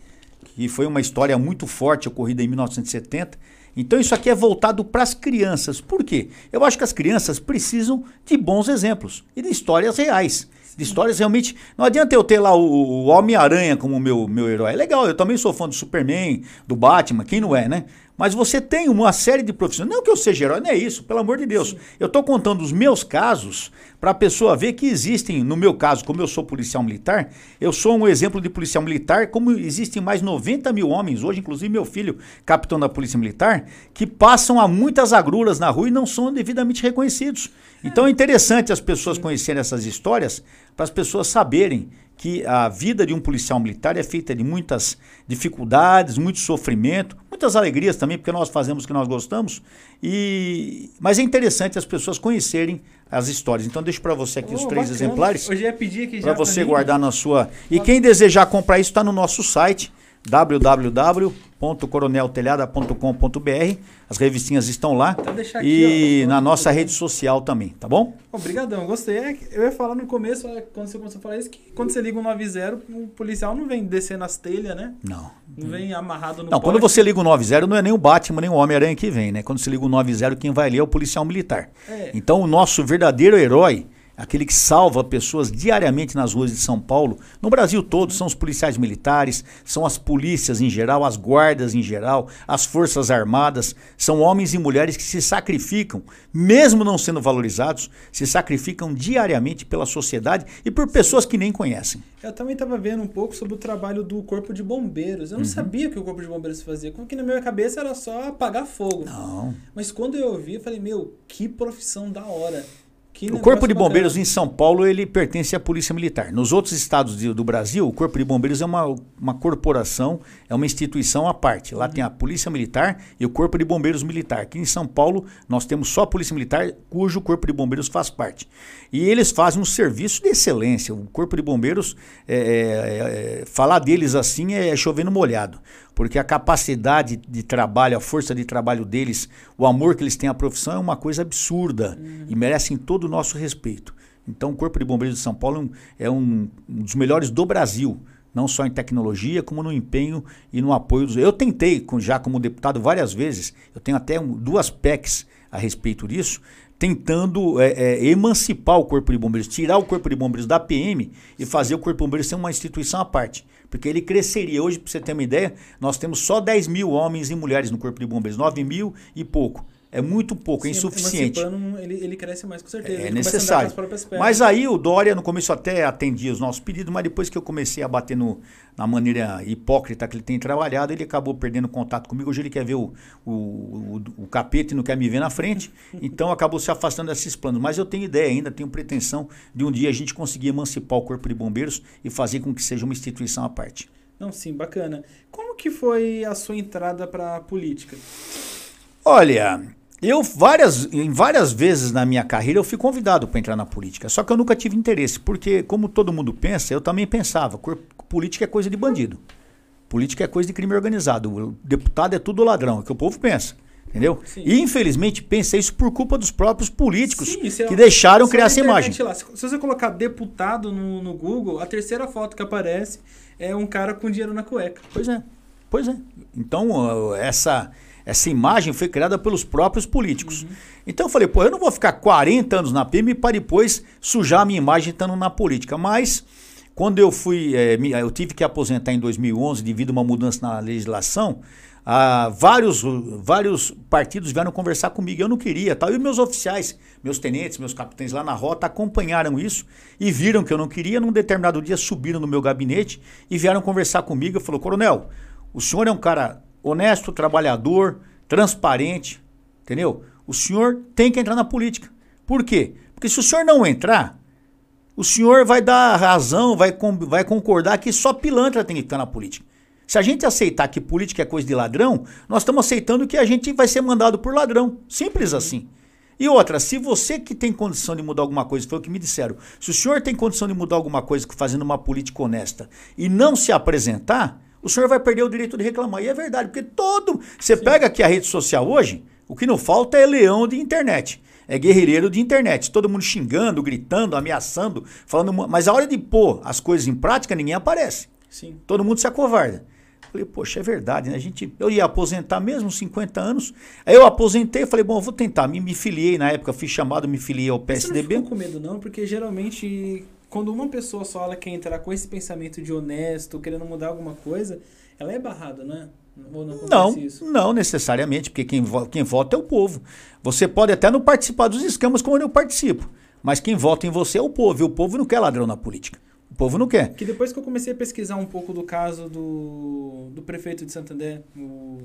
que foi uma história muito forte ocorrida em 1970. Então isso aqui é voltado para as crianças. Por quê? Eu acho que as crianças precisam de bons exemplos e de histórias reais. De histórias realmente. Não adianta eu ter lá o, o Homem-Aranha como meu, meu herói. É legal, eu também sou fã do Superman, do Batman, quem não é, né? Mas você tem uma série de profissões. Não que eu seja herói, não é isso, pelo amor de Deus. Eu estou contando os meus casos para a pessoa ver que existem, no meu caso, como eu sou policial militar, eu sou um exemplo de policial militar, como existem mais 90 mil homens, hoje, inclusive meu filho, capitão da Polícia Militar, que passam a muitas agruras na rua e não são devidamente reconhecidos. Então é interessante as pessoas conhecerem essas histórias para as pessoas saberem que a vida de um policial militar é feita de muitas dificuldades, muito sofrimento, muitas alegrias também, porque nós fazemos o que nós gostamos. E mas é interessante as pessoas conhecerem as histórias. Então deixo para você aqui os Oh, três bacana. exemplares já ia pedir aqui para você guardar na sua. E quem desejar comprar isso está no nosso site www.coroneltelhada.com.br. As revistinhas estão lá deixar aqui, e ó, na nossa rede social também, tá bom? Obrigadão, gostei. É Eu ia falar no começo, é, quando você começou a falar isso, que quando você liga um 90, o policial não vem descer nas telhas, né? Não. Não vem amarrado no Não, quando poste. você liga o 90, não é nem o Batman, nem o Homem-Aranha que vem, né? Quando você liga o 90, quem vai ali é o policial militar. É. Então, o nosso verdadeiro herói, aquele que salva pessoas diariamente nas ruas de São Paulo, no Brasil todo, são os policiais militares, são as polícias em geral, as guardas em geral, as forças armadas, são homens e mulheres que se sacrificam, mesmo não sendo valorizados, se sacrificam diariamente pela sociedade e por pessoas que nem conhecem. Eu também estava vendo um pouco sobre o trabalho do Corpo de Bombeiros. Eu Uhum. não sabia que o Corpo de Bombeiros fazia, porque na minha cabeça era só apagar fogo. Não. Mas quando eu ouvi, eu falei, meu, que profissão da hora. O Corpo de bacana. Bombeiros em São Paulo, ele pertence à Polícia Militar. Nos outros estados de- do Brasil, o Corpo de Bombeiros é uma, uma corporação, é uma instituição à parte. Lá tem a Polícia Militar e o Corpo de Bombeiros Militar. Aqui em São Paulo, nós temos só a Polícia Militar, cujo Corpo de Bombeiros faz parte. E eles fazem um serviço de excelência. O Corpo de Bombeiros, é, é, é, falar deles assim é chover no molhado. Porque a capacidade de trabalho, a força de trabalho deles, o amor que eles têm à profissão é uma coisa absurda e merecem todo o nosso respeito. Então, o Corpo de Bombeiros de São Paulo é um, é um um dos melhores do Brasil, não só em tecnologia, como no empenho e no apoio dos. Eu tentei, já como deputado, várias vezes, eu tenho até um- duas PECs a respeito disso, tentando é, é, emancipar o Corpo de Bombeiros, tirar o Corpo de Bombeiros da PM e fazer o Corpo de Bombeiros ser uma instituição à parte. Porque ele cresceria. Hoje, para você ter uma ideia, nós temos só 10 mil homens e mulheres no Corpo de Bombeiros, 9 mil e pouco. É muito pouco, é Sim, insuficiente. emancipando, Ele, ele cresce mais, com certeza. É com necessário. Mas aí o Dória, no começo até atendia os nossos pedidos, mas depois que eu comecei a bater no, na maneira hipócrita que ele tem trabalhado, ele acabou perdendo contato comigo. Hoje ele quer ver o, o, o, o capeta e não quer me ver na frente. Então acabou se afastando desses planos. Mas eu tenho ideia ainda, tenho pretensão de um dia a gente conseguir emancipar o Corpo de Bombeiros e fazer com que seja uma instituição à parte. Não, sim, bacana. Como que foi a sua entrada para a política? Olha, Eu várias, em várias vezes na minha carreira eu fui convidado para entrar na política, só que eu nunca tive interesse, porque como todo mundo pensa, eu também pensava, política é coisa de bandido. Política é coisa de crime organizado. O deputado é tudo ladrão, é o que o povo pensa. Entendeu? Sim. E infelizmente pensa isso por culpa dos próprios políticos Sim, é- que deixaram só criar essa imagem. lá. Se você colocar deputado no, no Google, a terceira foto que aparece é um cara com dinheiro na cueca. Pois é, pois é. Então, essa, essa imagem foi criada pelos próprios políticos. Então eu falei, pô, eu não vou ficar 40 anos na PM para depois sujar a minha imagem estando na política. Mas, quando eu fui, me- eu tive que aposentar em 2011 devido a uma mudança na legislação, ah, vários, vários partidos vieram conversar comigo. Eu não queria, tal. E meus oficiais, meus tenentes, meus capitães lá na rota acompanharam isso e viram que eu não queria. Num determinado dia subiram no meu gabinete e vieram conversar comigo. Eu falou, coronel, o senhor é um cara honesto, trabalhador, transparente, entendeu? O senhor tem que entrar na política. Por quê? Porque se o senhor não entrar, o senhor vai dar razão, vai, com- vai concordar que só pilantra tem que ficar na política. Se a gente aceitar que política é coisa de ladrão, nós estamos aceitando que a gente vai ser mandado por ladrão. Simples assim. E outra, se você que tem condição de mudar alguma coisa, foi o que me disseram, se o senhor tem condição de mudar alguma coisa fazendo uma política honesta e não se apresentar, o senhor vai perder o direito de reclamar. E é verdade, porque todo. Você pega aqui a rede social hoje, o que não falta é leão de internet. É guerrilheiro de internet. Todo mundo xingando, gritando, ameaçando, falando. Mas a hora de pôr as coisas em prática, ninguém aparece. Sim. Todo mundo se acovarda. Falei, poxa, é verdade, né? A gente, eu ia aposentar mesmo, 50 anos. Aí eu aposentei, falei, bom, eu vou tentar. Me, me filiei na época, fui chamado, me filiei ao Mas Você não PSDB. ficou com medo, não? Porque geralmente, quando uma pessoa só ela quer entrar com esse pensamento de honesto, querendo mudar alguma coisa, ela é barrada, não é? Ou não Não, isso? não necessariamente, porque quem, quem vota é o povo. Você pode até não participar dos esquemas como eu participo, mas quem vota em você é o povo, e o povo não quer ladrão na política. O povo não quer. Que depois que eu comecei a pesquisar um pouco do caso do, do prefeito de Santander, o...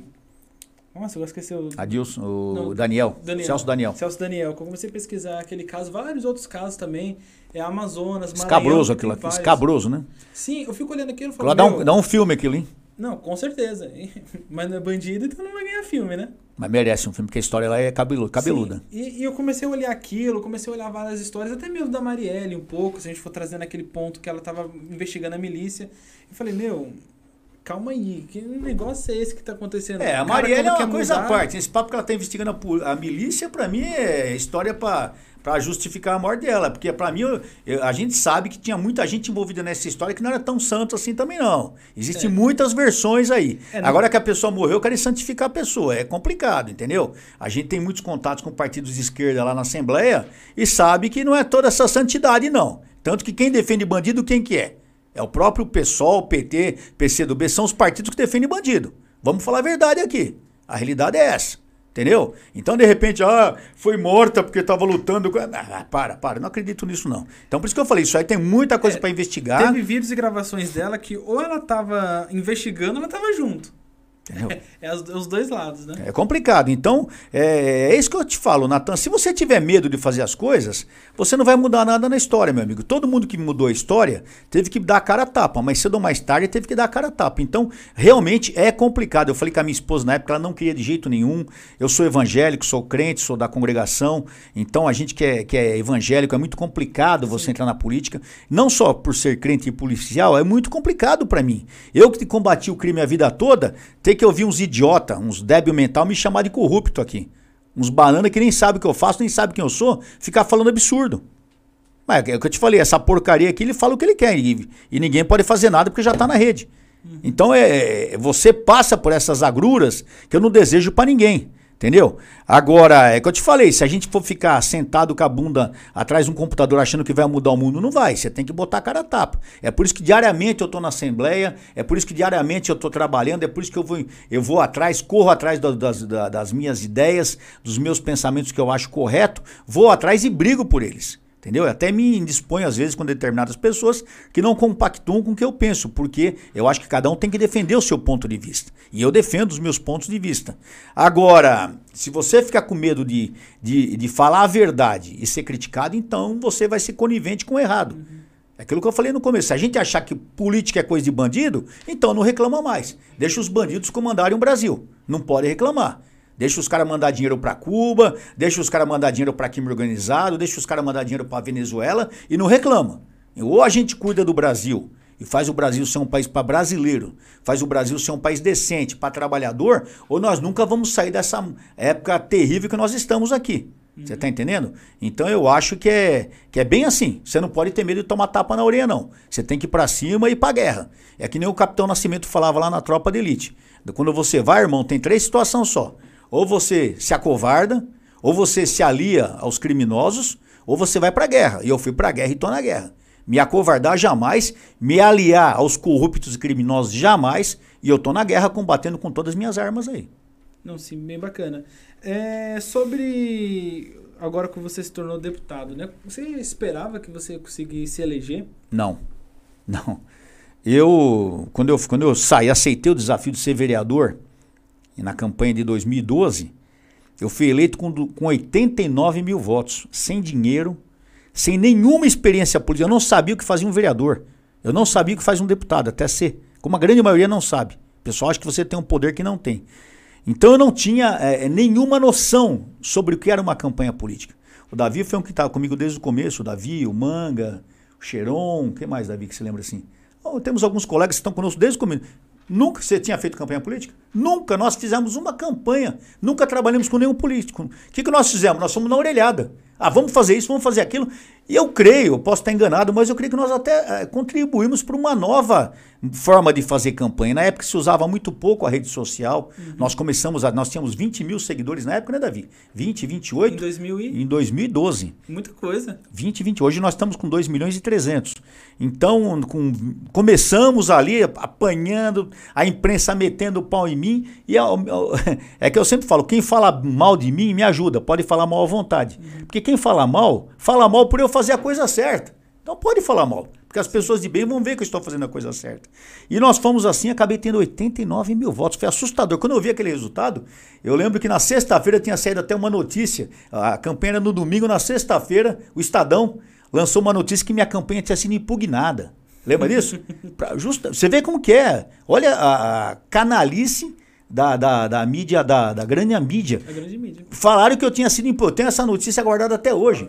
Nossa, eu esqueci o... Adilson, o Não, Daniel, Daniel. Celso Daniel. Celso Daniel, que eu comecei a pesquisar aquele caso, vários outros casos também, é Amazonas, Maranhão, Escabroso aquilo aqui, escabroso, né? Sim, eu fico olhando aquilo e falo, Lá dá um, dá um filme aquilo, hein? Não, com certeza. Mas não é bandido, então não vai ganhar filme, né? Mas merece um filme, porque a história lá é cabelu- cabeluda. E, e eu comecei a olhar aquilo, comecei a olhar várias histórias, até mesmo da Marielle um pouco, se a gente for trazendo aquele ponto que ela estava investigando a milícia. Eu falei, meu, calma aí, que negócio é esse que tá acontecendo? É, a Marielle é uma coisa à parte. Esse papo que ela tá investigando a, a milícia, pra mim, é história pra pra justificar a morte dela. Porque pra mim, eu- eu- a gente sabe que tinha muita gente envolvida nessa história que não era tão santo assim também, não. Existem É. muitas versões aí. É, Agora que a pessoa morreu, eu quero santificar a pessoa. É complicado, entendeu? A gente tem muitos contatos com partidos de esquerda lá na Assembleia e sabe que não é toda essa santidade, não. Tanto que quem defende bandido, quem que é? É o próprio PSOL, PT, PCdoB, são os partidos que defendem bandido. Vamos falar a verdade aqui. A realidade é essa. Entendeu? Então, de repente, ah, foi morta porque estava lutando com. Ah, para, para, não acredito nisso, não. Então, por isso que eu falei, isso aí tem muita coisa É, para investigar. Teve vídeos e gravações dela que ou ela tava investigando ou ela tava junto. Entendeu? É os, dois lados, né? É complicado. Então, é, é isso que eu te falo, Natan. Se você tiver medo de fazer as coisas, você não vai mudar nada na história, meu amigo. Todo mundo que mudou a história teve que dar a cara a tapa, mas cedo ou mais tarde teve que dar a cara a tapa. Então, realmente é complicado. Eu falei com a minha esposa na época, ela não queria de jeito nenhum. Eu sou evangélico, sou crente, sou da congregação. Então, a gente que é, que é evangélico, é muito complicado você entrar na política. Não só por ser crente e policial, é muito complicado para mim. Eu que combati o crime a vida toda, ter que ouvir uns idiota, uns débil mental me chamar de corrupto aqui. Uns banana que nem sabe o que eu faço, nem sabe quem eu sou, ficar falando absurdo. Mas é o que eu te falei, essa porcaria aqui, ele fala o que ele quer e, e ninguém pode fazer nada porque já tá na rede. Então é, é- você passa por essas agruras que eu não desejo para ninguém. Entendeu? Agora, é que eu te falei, se a gente for ficar sentado com a bunda atrás de um computador achando que vai mudar o mundo, não vai. Você tem que botar a cara a tapa. É por isso que diariamente eu tô na Assembleia, é por isso que diariamente eu tô trabalhando, é por isso que eu vou, eu vou atrás, corro atrás da- das, da- das minhas ideias, dos meus pensamentos que eu acho correto, vou atrás e brigo por eles. Entendeu? Eu até me indisponho, às vezes, com determinadas pessoas que não compactuam com o que eu penso, porque eu acho que cada um tem que defender o seu ponto de vista. E eu defendo os meus pontos de vista. Agora, se você ficar com medo de, de, de falar a verdade e ser criticado, então você vai ser conivente com o errado. É aquilo que eu falei no começo. Se a gente achar que política é coisa de bandido, então não reclama mais. Deixa os bandidos comandarem o Brasil. Não pode reclamar. Deixa os caras mandar dinheiro para Cuba, deixa os caras mandar dinheiro para crime organizado, deixa os caras mandar dinheiro para Venezuela e não reclama. Ou a gente cuida do Brasil e faz o Brasil ser um país para brasileiro, faz o Brasil ser um país decente para trabalhador, ou nós nunca vamos sair dessa época terrível que nós estamos aqui. Você está entendendo? Então eu acho que é, que é bem assim. Você não pode ter medo de tomar tapa na orelha, não. Você tem que ir para cima e ir para guerra. É que nem o Capitão Nascimento falava lá na tropa de elite. Quando você vai, irmão, tem três situações só. Ou você se acovarda, ou você se alia aos criminosos, ou você vai para a guerra. E eu fui para a guerra e estou na guerra. Me acovardar jamais, me aliar aos corruptos e criminosos jamais, e eu estou na guerra combatendo com todas as minhas armas aí. Não, sim, bem bacana. É, sobre agora que você se tornou deputado, né? Você esperava que você conseguisse eleger? Não, não. Eu quando eu quando eu saí, aceitei o desafio de ser vereador e na campanha de 2012, eu fui eleito com, com 89 mil votos, sem dinheiro, sem nenhuma experiência política. Eu não sabia o que fazia um vereador. Eu não sabia o que faz um deputado, até ser. Como a grande maioria não sabe. O pessoal acha que você tem um poder que não tem. Então eu não tinha é, nenhuma noção sobre o que era uma campanha política. O Davi foi um que estava comigo desde o começo, o Davi, o Manga, o Cheiron, que mais, Davi, que você lembra assim? Temos alguns colegas que estão conosco desde o começo. Nunca você tinha feito campanha política? Nunca. Nós fizemos uma campanha. Nunca trabalhamos com nenhum político. O que, que nós fizemos? Nós fomos na orelhada. Ah, vamos fazer isso, vamos fazer aquilo. E eu creio, eu posso estar enganado, mas eu creio que nós até é, contribuímos para uma nova forma de fazer campanha. Na época se usava muito pouco a rede social. Uhum. Nós começamos, a, nós tínhamos 20 mil seguidores na época, né, Davi? 20, 28? Em, 2000 e... em 2012. Muita coisa. 20, 20. Hoje nós estamos com 2 milhões e 300. Então, com, começamos ali apanhando, a imprensa metendo o pau em mim. E é, é que eu sempre falo, quem fala mal de mim me ajuda, pode falar mal à vontade. Uhum. Porque quem fala mal, fala mal por eu fazer a coisa certa. Então pode falar mal, porque as pessoas de bem vão ver que eu estou fazendo a coisa certa. E nós fomos assim, acabei tendo 89 mil votos. Foi assustador. Quando eu vi aquele resultado, eu lembro que na sexta-feira tinha saído até uma notícia. A campanha era no domingo, na sexta-feira, o Estadão lançou uma notícia que minha campanha tinha sido impugnada. Lembra disso? pra, justa, você vê como que é. Olha a, a canalice da, da, da mídia, da, da grande mídia. A grande mídia. Falaram que eu tinha sido imposto. Tenho essa notícia guardada até hoje.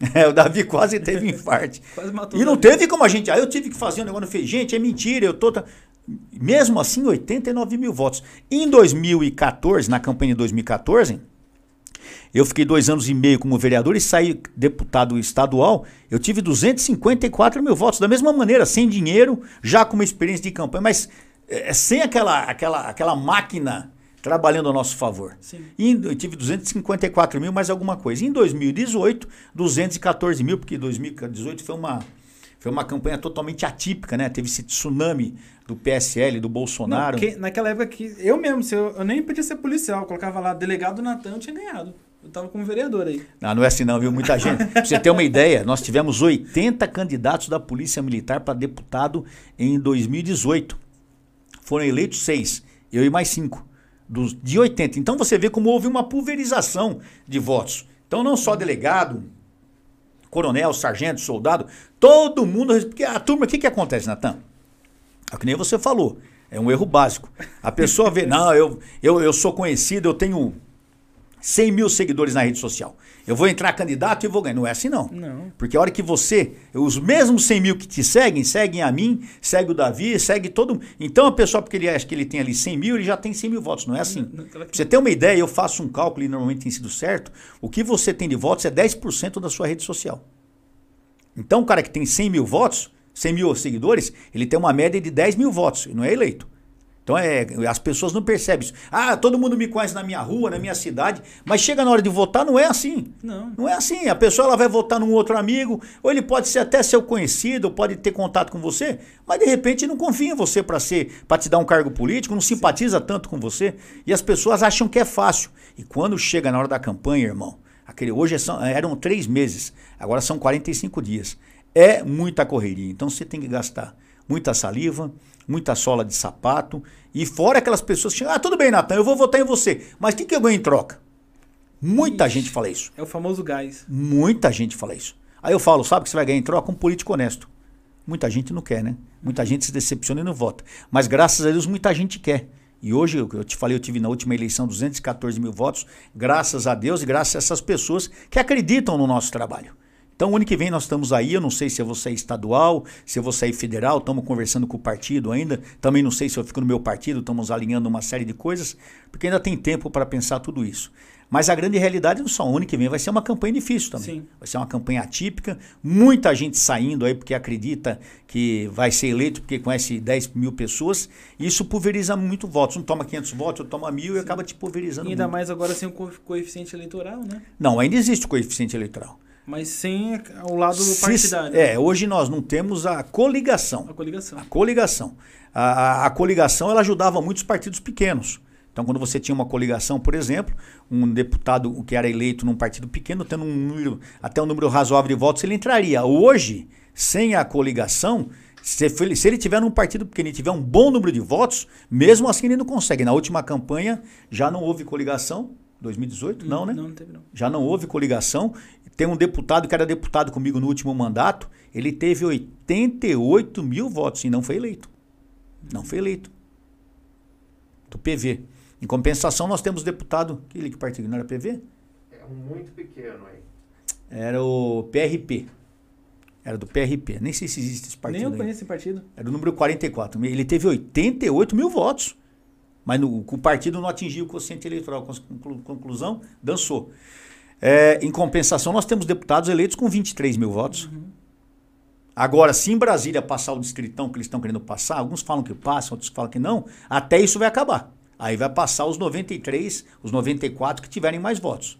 É, o Davi quase teve infarto. quase matou e não teve como a gente. Aí eu tive que fazer um negócio. Falei, gente, é mentira, eu tô. Mesmo assim, 89 mil votos. Em 2014, na campanha de 2014, eu fiquei dois anos e meio como vereador e saí deputado estadual. Eu tive 254 mil votos. Da mesma maneira, sem dinheiro, já com uma experiência de campanha, mas é, sem aquela, aquela, aquela máquina trabalhando a nosso favor. Sim. E eu tive 254 mil, mais alguma coisa. Em 2018, 214 mil, porque 2018 foi uma, foi uma campanha totalmente atípica, né? Teve esse tsunami do PSL, do Bolsonaro. Não, naquela época que eu mesmo, eu, eu nem podia ser policial, eu colocava lá delegado Natan, eu tinha ganhado. Eu estava como vereador aí. Não, não é assim não, viu? Muita gente. pra você ter uma ideia, nós tivemos 80 candidatos da Polícia Militar para deputado em 2018. Foram eleitos seis, eu e mais cinco dos, de 80. Então você vê como houve uma pulverização de votos. Então não só delegado, coronel, sargento, soldado, todo mundo. Porque a turma, o que, que acontece, Natan? É que nem você falou. É um erro básico. A pessoa vê, não, eu, eu, eu sou conhecido, eu tenho 100 mil seguidores na rede social. Eu vou entrar candidato e vou ganhar. Não é assim, não. Não. Porque a hora que você, os mesmos 100 mil que te seguem, seguem a mim, segue o Davi, segue todo mundo. Então a pessoa, porque ele acha que ele tem ali 100 mil, ele já tem 100 mil votos. Não é assim. Não, não, você ter uma ideia, eu faço um cálculo e normalmente tem sido certo. O que você tem de votos é 10% da sua rede social. Então o cara que tem 100 mil votos, 100 mil seguidores, ele tem uma média de 10 mil votos. E não é eleito. Então é, as pessoas não percebem isso. Ah, todo mundo me conhece na minha rua, na minha cidade, mas chega na hora de votar, não é assim. Não. Não é assim. A pessoa ela vai votar num outro amigo, ou ele pode ser até seu conhecido, ou pode ter contato com você, mas de repente não confia em você para ser, para te dar um cargo político, não simpatiza Sim. tanto com você, e as pessoas acham que é fácil. E quando chega na hora da campanha, irmão, aquele hoje são, eram três meses, agora são 45 dias. É muita correria. Então você tem que gastar muita saliva, muita sola de sapato. E fora aquelas pessoas que chegam, ah, tudo bem, Natan, eu vou votar em você. Mas o que, que eu ganho em troca? Muita Ixi, gente fala isso. É o famoso gás. Muita gente fala isso. Aí eu falo, sabe que você vai ganhar em troca? Um político honesto. Muita gente não quer, né? Muita gente se decepciona e não vota. Mas graças a Deus muita gente quer. E hoje, eu eu te falei, eu tive na última eleição 214 mil votos, graças a Deus e graças a essas pessoas que acreditam no nosso trabalho. Então, ano que vem nós estamos aí, eu não sei se eu vou sair estadual, se eu vou sair federal, estamos conversando com o partido ainda, também não sei se eu fico no meu partido, estamos alinhando uma série de coisas, porque ainda tem tempo para pensar tudo isso. Mas a grande realidade é só o ano que vem vai ser uma campanha difícil também. Sim. Vai ser uma campanha atípica, muita gente saindo aí porque acredita que vai ser eleito porque conhece 10 mil pessoas, e isso pulveriza muito votos. Um toma 500 votos, outro toma mil e acaba te pulverizando E ainda muito. mais agora sem o co- coeficiente eleitoral, né? Não, ainda existe o coeficiente eleitoral. Mas sem o lado Se- partidário. é, hoje nós não temos a coligação. A coligação. A coligação. A, a- a coligação ela ajudava muitos partidos pequenos. Então, quando você tinha uma coligação, por exemplo, um deputado que era eleito num partido pequeno, tendo um número, até um número razoável de votos, ele entraria. Hoje, sem a coligação, se, ele- se ele tiver num partido pequeno e tiver um bom número de votos, mesmo assim ele não consegue. Na última campanha já não houve coligação, 2018, não, né? Não, não teve não. já não houve coligação. Tem um deputado que era deputado comigo no último mandato, ele teve 88 mil votos e não foi eleito. Não foi eleito. Do PV. Em compensação, nós temos deputado. Que, que partido? Não era PV? É um muito pequeno aí. Era o PRP. Era do PRP. Nem sei se existe esse partido. Nem eu aí. conheço esse partido. Era o número 44. Ele teve 88 mil votos. Mas no- o partido não atingiu o quociente eleitoral. Conclu- Conclusão, dançou. É, em compensação, nós temos deputados eleitos com 23 mil votos. Agora, se em Brasília passar o distritão que eles estão querendo passar, alguns falam que passa, outros falam que não, até isso vai acabar. Aí vai passar os 93, os 94 que tiverem mais votos.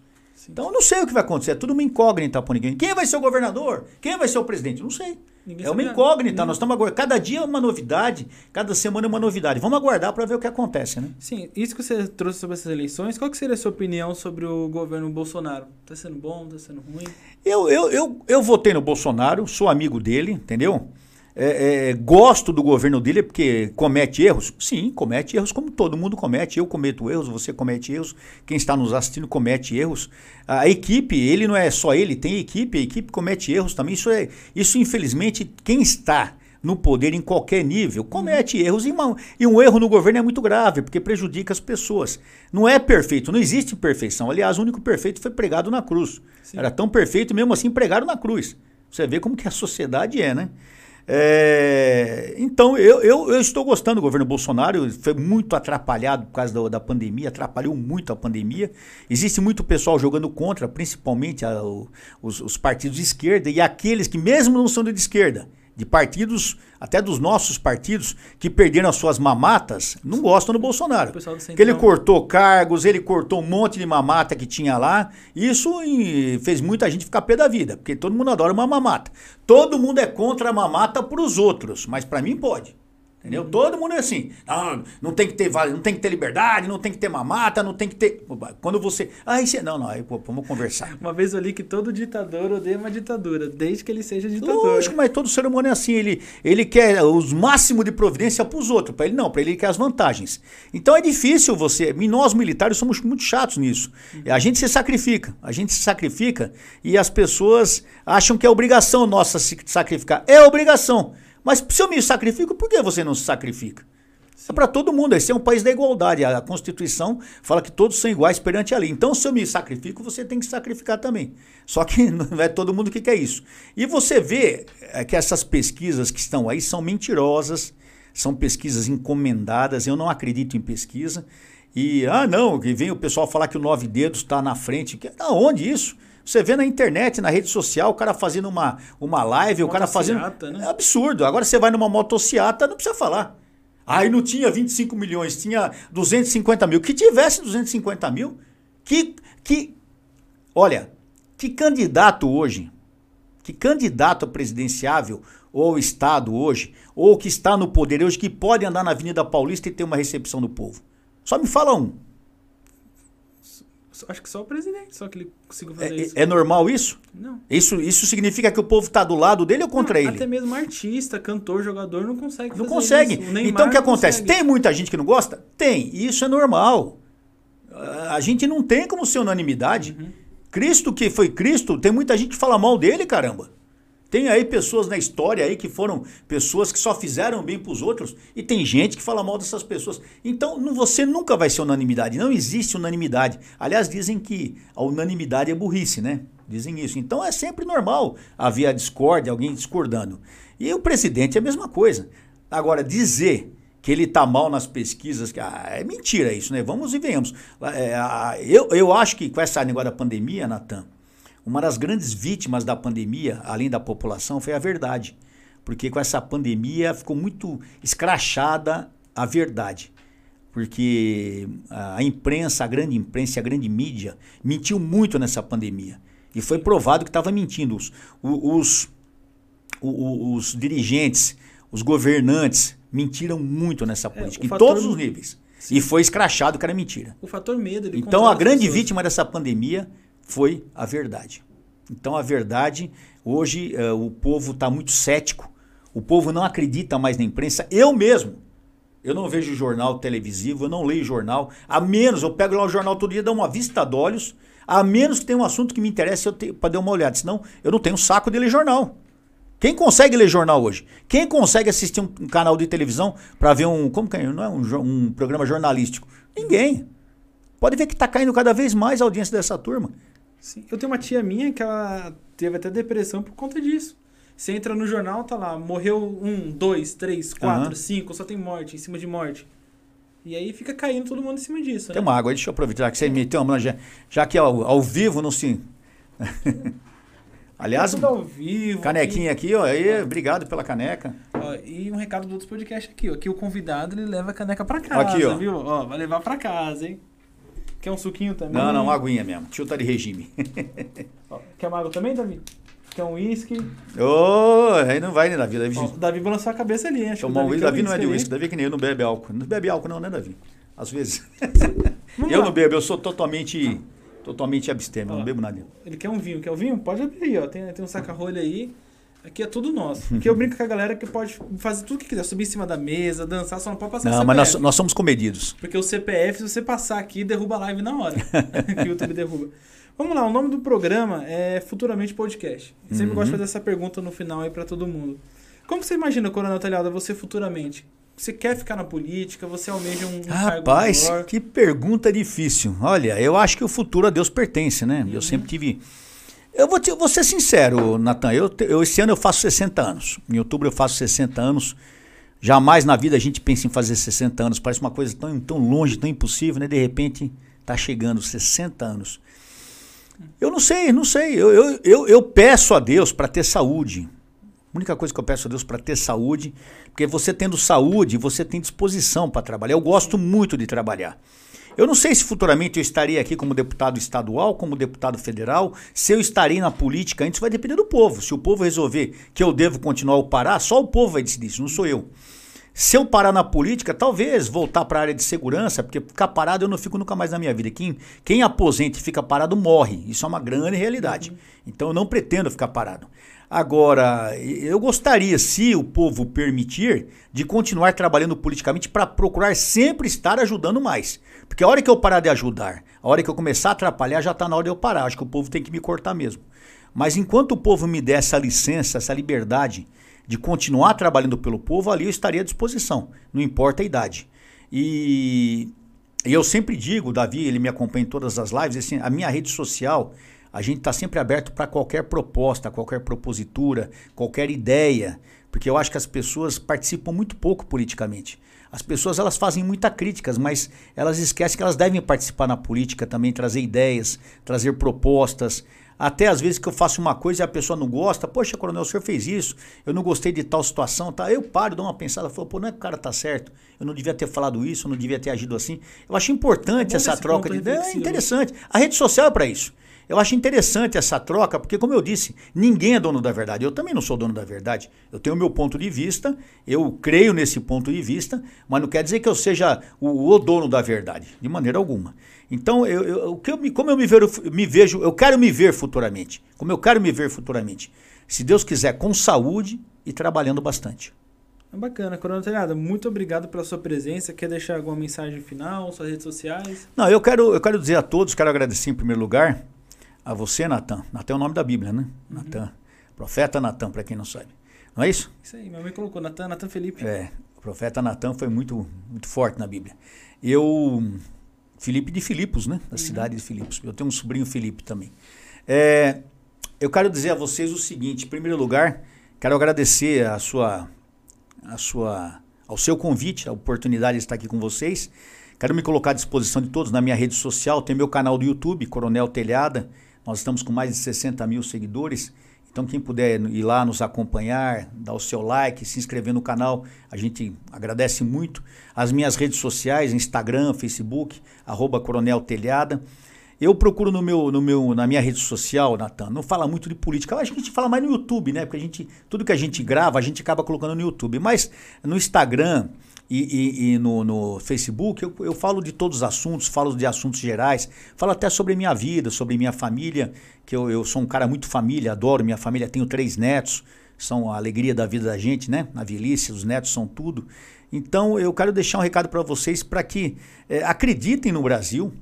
Então eu não sei o que vai acontecer, é tudo uma incógnita para ninguém. Quem vai ser o governador? Quem vai ser o presidente? Não sei. Ninguém é uma incógnita. Nós estamos aguardando. Cada dia é uma novidade, cada semana é uma novidade. Vamos aguardar para ver o que acontece, né? Sim, isso que você trouxe sobre essas eleições, qual que seria a sua opinião sobre o governo Bolsonaro? Tá sendo bom, tá sendo ruim? Eu, eu, eu, eu votei no Bolsonaro, sou amigo dele, entendeu? É, é, gosto do governo dele porque comete erros. Sim, comete erros como todo mundo comete. Eu cometo erros, você comete erros, quem está nos assistindo comete erros. A equipe, ele não é só ele, tem equipe, a equipe comete erros também. Isso, é, isso infelizmente, quem está no poder em qualquer nível comete erros. E, uma- e um erro no governo é muito grave, porque prejudica as pessoas. Não é perfeito, não existe perfeição. Aliás, o único perfeito foi pregado na cruz. Sim. Era tão perfeito, mesmo assim pregaram na cruz. Você vê como que a sociedade é, né? É, então, eu, eu, eu estou gostando do governo Bolsonaro, foi muito atrapalhado por causa da, da pandemia, atrapalhou muito a pandemia. Existe muito pessoal jogando contra, principalmente a- o- os, os partidos de esquerda e aqueles que, mesmo não sendo de esquerda, de partidos, até dos nossos partidos, que perderam as suas mamatas, não gostam do Bolsonaro. Do Porque ele cortou cargos, ele cortou um monte de mamata que tinha lá. Isso fez muita gente ficar pé da vida, porque todo mundo adora uma mamata. Todo mundo é contra a mamata para os outros, mas para mim pode. Entendeu? Todo mundo é assim. Não, não tem que ter vale- não tem que ter liberdade, não tem que ter mamata, não tem que ter. Quando você. Ah, isso é. Não, não, aí pô, vamos conversar. Uma vez eu li que todo ditador odeia uma ditadura, desde que ele seja ditador. Lógico, mas todo ser humano é assim, ele, ele quer os máximos de providência para os outros, para ele não, para ele ele quer as vantagens. Então é difícil você, nós militares somos muito chatos nisso. A gente se sacrifica, a gente se sacrifica e as pessoas acham que é obrigação nossa se sacrificar. É obrigação. Mas se eu me sacrifico, por que você não se sacrifica? É para todo mundo, esse é um país da igualdade. A Constituição fala que todos são iguais perante a lei. Então, se eu me sacrifico, você tem que sacrificar também. Só que não é todo mundo que quer isso. E você vê é, que essas pesquisas que estão aí são mentirosas, são pesquisas encomendadas. Eu não acredito em pesquisa. E, ah, não, que vem o pessoal falar que o Nove Dedos está na frente. Que, aonde isso? Você vê na internet, na rede social, o cara fazendo uma, uma live, o cara fazendo. Né? É absurdo. Agora você vai numa motociata, não precisa falar. Aí não tinha 25 milhões, tinha 250 mil. Que tivesse 250 mil, que, que. Olha, que candidato hoje, que candidato presidenciável ou Estado hoje, ou que está no poder hoje, que pode andar na Avenida Paulista e ter uma recepção do povo? Só me fala um. Acho que só o presidente, só que ele conseguiu fazer É, isso. é normal isso? Não. isso? Isso significa que o povo está do lado dele ou contra Não, ele? Até mesmo artista, cantor, jogador não consegue Não fazer consegue. isso. O Então o que acontece? consegue. Tem muita gente que não gosta? Tem. E isso é normal. A gente não tem como ser unanimidade. Uhum. Cristo que foi Cristo, tem muita gente que fala mal dele, caramba. Tem aí pessoas na história aí que foram pessoas que só fizeram bem para os outros e tem gente que fala mal dessas pessoas. Então não, você nunca vai ser unanimidade. Não existe unanimidade. Aliás, dizem que a unanimidade é burrice, né? Dizem isso. Então é sempre normal haver a discórdia, alguém discordando. E o presidente é a mesma coisa. Agora, dizer que ele está mal nas pesquisas, que, ah, é mentira isso, né? Vamos e venhamos. É, eu, eu acho que com essa negócio da pandemia, Natan, uma das grandes vítimas da pandemia, além da população, foi a verdade. Porque com essa pandemia ficou muito escrachada a verdade. Porque a imprensa, a grande imprensa, a grande mídia mentiu muito nessa pandemia. E foi provado que estava mentindo. Os, os, os, os, dirigentes, os governantes mentiram muito nessa é, política, é, em fator... todos os níveis. Sim. E foi escrachado que era mentira. O fator medo. Então a grande vítima dessa pandemia foi a verdade. Então a verdade, hoje uh, o povo está muito cético, o povo não acredita mais na imprensa. Eu mesmo, eu não vejo jornal televisivo, eu não leio jornal, a menos, eu pego lá o jornal todo dia, dou uma vista de olhos, a menos que tenha um assunto que me interesse para dar uma olhada, senão eu não tenho saco de ler jornal. Quem consegue ler jornal hoje? Quem consegue assistir um, um canal de televisão para ver um, como que é, não é um, um programa jornalístico? Ninguém. Pode ver que está caindo cada vez mais a audiência dessa turma. Sim. Eu tenho uma tia minha que ela teve até depressão por conta disso. Você entra no jornal, tá lá, morreu um, dois, três, quatro, uhum. cinco, só tem morte, em cima de morte. E aí fica caindo todo mundo em cima disso. Tem né? uma água deixa eu aproveitar que você me tem uma, já, já que ao, ao vivo não se. Aliás, ao vivo, canequinha aqui, ó, aí, obrigado pela caneca. Ó, e um recado do outros podcast aqui, ó, que o convidado ele leva a caneca para casa, aqui, ó. viu? Ó, vai levar para casa, hein? Quer um suquinho também? Não, não, uma aguinha mesmo. Tio tá de regime. Ó, quer uma água também, Davi? Quer um uísque? Ô, oh, aí não vai, né, Davi? Davi, Ó, Davi balançou a cabeça ali, acho Tomar um uísque. Davi, não é de uísque. Davi é que nem eu, não bebe álcool. Não bebe álcool não, né, Davi? Às vezes. eu lá. não bebo, eu sou totalmente, totalmente abstêmio, eu não bebo nada. Ele quer um vinho. Quer um vinho? Pode abrir aí, ó. Tem, tem um saca-rolha aí. Aqui é tudo nosso. Aqui eu brinco com a galera que pode fazer tudo que quiser, subir em cima da mesa, dançar, só não pode passar Não, mas nós, nós, somos comedidos. Porque o CPF, se você passar aqui, derruba a live na hora. que o YouTube derruba. Vamos lá, o nome do programa é Futuramente Podcast. Eu sempre uhum. gosto de fazer essa pergunta no final aí para todo mundo. Como você imagina, Coronel Talhada, você futuramente? Você quer ficar na política? Você almeja um, um Rapaz, que pergunta difícil. Olha, eu acho que o futuro a Deus pertence, né? Uhum. Eu sempre tive eu vou, te, vou ser sincero, Natan. Eu, eu, esse ano eu faço 60 anos. Em outubro eu faço 60 anos. Jamais na vida a gente pensa em fazer 60 anos. Parece uma coisa tão, tão longe, tão impossível, né? De repente está chegando 60 anos. Eu não sei, não sei. Eu, eu, eu, eu peço a Deus para ter saúde. A única coisa que eu peço a Deus para ter saúde, porque você tendo saúde, você tem disposição para trabalhar. Eu gosto muito de trabalhar. Eu não sei se futuramente eu estaria aqui como deputado estadual, como deputado federal, se eu estarei na política, isso vai depender do povo. Se o povo resolver que eu devo continuar ou parar, só o povo vai decidir isso, não sou eu. Se eu parar na política, talvez voltar para a área de segurança, porque ficar parado eu não fico nunca mais na minha vida. Quem, quem aposenta e fica parado morre. Isso é uma grande realidade. Uhum. Então eu não pretendo ficar parado. Agora, eu gostaria, se o povo permitir, de continuar trabalhando politicamente para procurar sempre estar ajudando mais. Porque a hora que eu parar de ajudar, a hora que eu começar a atrapalhar, já está na hora de eu parar. Acho que o povo tem que me cortar mesmo. Mas enquanto o povo me der essa licença, essa liberdade de continuar trabalhando pelo povo, ali eu estaria à disposição, não importa a idade. E, e eu sempre digo, Davi, ele me acompanha em todas as lives, assim, a minha rede social, a gente está sempre aberto para qualquer proposta, qualquer propositura, qualquer ideia, porque eu acho que as pessoas participam muito pouco politicamente. As pessoas elas fazem muitas críticas, mas elas esquecem que elas devem participar na política também, trazer ideias, trazer propostas. Até às vezes que eu faço uma coisa e a pessoa não gosta, poxa, coronel, o senhor fez isso, eu não gostei de tal situação, tá? Eu paro, dou uma pensada, falo, pô, não é que o cara tá certo, eu não devia ter falado isso, eu não devia ter agido assim. Eu acho importante é essa troca de ideia, é interessante. A rede social é para isso. Eu acho interessante essa troca, porque, como eu disse, ninguém é dono da verdade. Eu também não sou dono da verdade. Eu tenho o meu ponto de vista, eu creio nesse ponto de vista, mas não quer dizer que eu seja o, o dono da verdade, de maneira alguma. Então, eu, eu, eu, como eu me, ver, me vejo, eu quero me ver futuramente. Como eu quero me ver futuramente. Se Deus quiser, com saúde e trabalhando bastante. É bacana, Coronel Telhada, muito obrigado pela sua presença. Quer deixar alguma mensagem final, suas redes sociais? Não, eu quero, eu quero dizer a todos, quero agradecer em primeiro lugar a você, Natan. Natan é o nome da Bíblia, né? Uhum. Natan. Profeta Natan, para quem não sabe. Não é isso? Isso aí, minha mãe colocou Natan, Natan Felipe. É, o profeta Natan foi muito, muito forte na Bíblia. Eu, Felipe de Filipos, né? Da cidade de Filipos. Eu tenho um sobrinho Felipe também. É, eu quero dizer a vocês o seguinte: em primeiro lugar, quero agradecer a sua, a sua, ao seu convite, a oportunidade de estar aqui com vocês. Quero me colocar à disposição de todos na minha rede social. Tem meu canal do YouTube, Coronel Telhada. Nós estamos com mais de 60 mil seguidores. Então, quem puder ir lá nos acompanhar, dar o seu like, se inscrever no canal, a gente agradece muito. As minhas redes sociais, Instagram, Facebook, arroba Coronel Telhada. Eu procuro no meu, no meu, na minha rede social, Natan, não fala muito de política. Acho que a gente fala mais no YouTube, né? Porque a gente, tudo que a gente grava, a gente acaba colocando no YouTube. Mas no Instagram, e, e, e no, no, Facebook eu, eu, falo de todos os assuntos, falo de assuntos gerais, falo até sobre minha vida, sobre minha família, que eu, eu sou um cara muito família, adoro minha família, tenho três netos, são a alegria da vida da gente, né? Na velhice, os netos são tudo. Então eu quero deixar um recado para vocês para que é, acreditem no Brasil,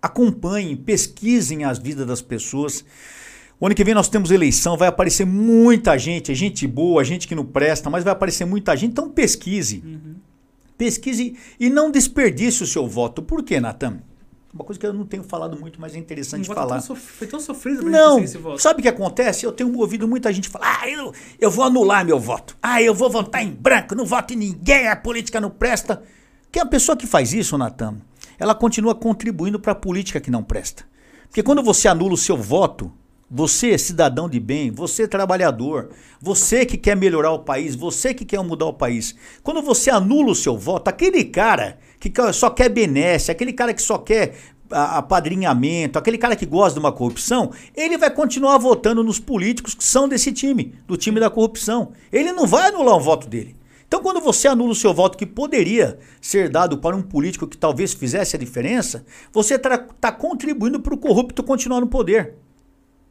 acompanhem, pesquisem as vidas das pessoas. O ano que vem nós temos eleição, vai aparecer muita gente, gente boa, gente que não presta, mas vai aparecer muita gente. Então pesquise. Uhum. Pesquise e não desperdice o seu voto. Por quê, Natan? Uma coisa que eu não tenho falado muito, mas é interessante um falar. Tão foi tão sofrido pra Não, esse voto. sabe o que acontece? Eu tenho ouvido muita gente falar: ah, eu, eu vou anular meu voto. Ah, eu vou votar em branco, não voto em ninguém, a política não presta. Que a pessoa que faz isso, Natan, ela continua contribuindo para a política que não presta. Porque quando você anula o seu voto, você, cidadão de bem, você, trabalhador, você que quer melhorar o país, você que quer mudar o país, quando você anula o seu voto, aquele cara que só quer benesse, aquele cara que só quer apadrinhamento, aquele cara que gosta de uma corrupção, ele vai continuar votando nos políticos que são desse time, do time da corrupção. Ele não vai anular o voto dele. Então, quando você anula o seu voto que poderia ser dado para um político que talvez fizesse a diferença, você está tá contribuindo para o corrupto continuar no poder.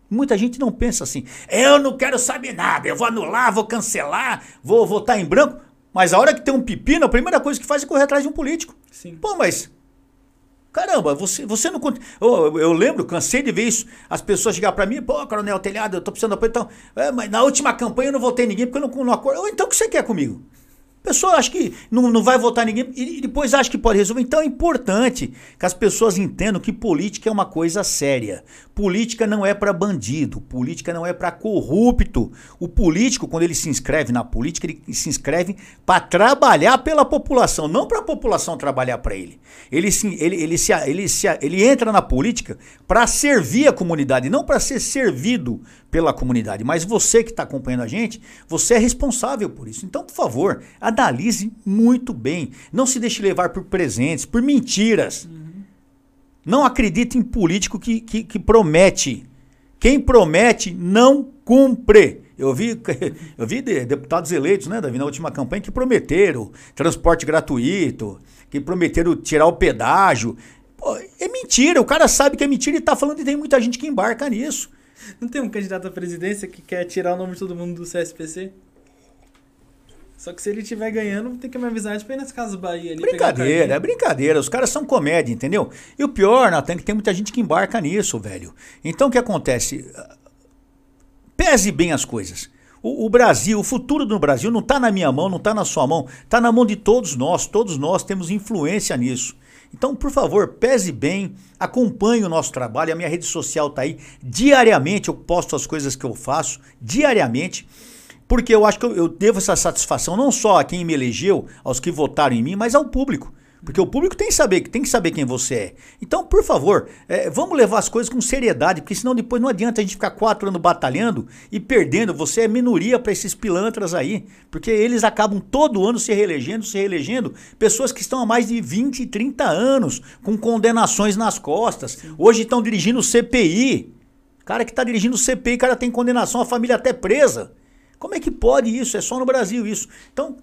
Muita gente não pensa assim. Eu não quero saber nada, eu vou anular, vou cancelar, vou votar em branco. Mas a hora que tem um pepino, a primeira coisa que faz é correr atrás de um político. Sim. Pô, mas. Caramba, você, você não. Eu, eu lembro, cansei de ver isso. As pessoas chegar para mim, pô, Coronel Telhado, eu tô precisando de apoio. Então, é, mas na última campanha eu não votei ninguém porque eu não, não acordo. Então o que você quer comigo? Pessoa acha que não, não vai votar ninguém e depois acha que pode resolver. Então é importante que as pessoas entendam que política é uma coisa séria. Política não é para bandido, política não é para corrupto. O político, quando ele se inscreve na política, ele se inscreve para trabalhar pela população, não para a população trabalhar para ele. Ele, se, ele, ele, se, ele, se, ele entra na política para servir a comunidade, não para ser servido pela comunidade. Mas você que está acompanhando a gente, você é responsável por isso. Então, por favor, analise muito bem. Não se deixe levar por presentes, por mentiras. Uhum. Não acredite em político que, que, que promete. Quem promete não cumpre. Eu vi, eu vi deputados eleitos, né, Davi, na última campanha, que prometeram transporte gratuito, que prometeram tirar o pedágio. Pô, é mentira, o cara sabe que é mentira e está falando e tem muita gente que embarca nisso. Não tem um candidato à presidência que quer tirar o nome de todo mundo do CSPC? Só que se ele estiver ganhando, tem que me avisar de ir nas casas Bahia ali. Brincadeira, é brincadeira. Os caras são comédia, entendeu? E o pior, Natan, é que tem muita gente que embarca nisso, velho. Então o que acontece? Pese bem as coisas. O, o Brasil, o futuro do Brasil não está na minha mão, não está na sua mão, está na mão de todos nós. Todos nós temos influência nisso. Então, por favor, pese bem, acompanhe o nosso trabalho. A minha rede social está aí. Diariamente eu posto as coisas que eu faço, diariamente. Porque eu acho que eu, eu devo essa satisfação não só a quem me elegeu, aos que votaram em mim, mas ao público. Porque o público tem que saber, tem que saber quem você é. Então, por favor, é, vamos levar as coisas com seriedade, porque senão depois não adianta a gente ficar quatro anos batalhando e perdendo. Você é minoria para esses pilantras aí, porque eles acabam todo ano se reelegendo, se reelegendo. Pessoas que estão há mais de 20, 30 anos com condenações nas costas. Hoje estão dirigindo CPI. Cara que está dirigindo CPI, cara tem condenação, a família até presa. Como é que pode isso? É só no Brasil isso. Então,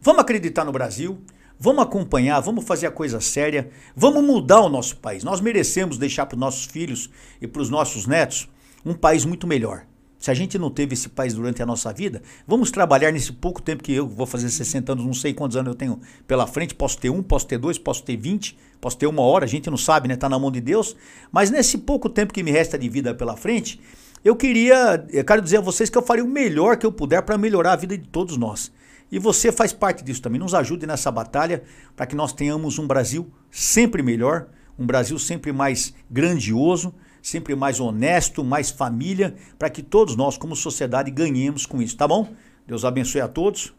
vamos acreditar no Brasil. Vamos acompanhar, vamos fazer a coisa séria, vamos mudar o nosso país. Nós merecemos deixar para os nossos filhos e para os nossos netos um país muito melhor. Se a gente não teve esse país durante a nossa vida, vamos trabalhar nesse pouco tempo que eu vou fazer 60 anos, não sei quantos anos eu tenho pela frente, posso ter um, posso ter dois, posso ter 20, posso ter uma hora, a gente não sabe, né? Tá na mão de Deus. Mas nesse pouco tempo que me resta de vida pela frente, eu queria, eu quero dizer a vocês que eu faria o melhor que eu puder para melhorar a vida de todos nós. E você faz parte disso também. Nos ajude nessa batalha para que nós tenhamos um Brasil sempre melhor, um Brasil sempre mais grandioso, sempre mais honesto, mais família, para que todos nós, como sociedade, ganhemos com isso, tá bom? Deus abençoe a todos.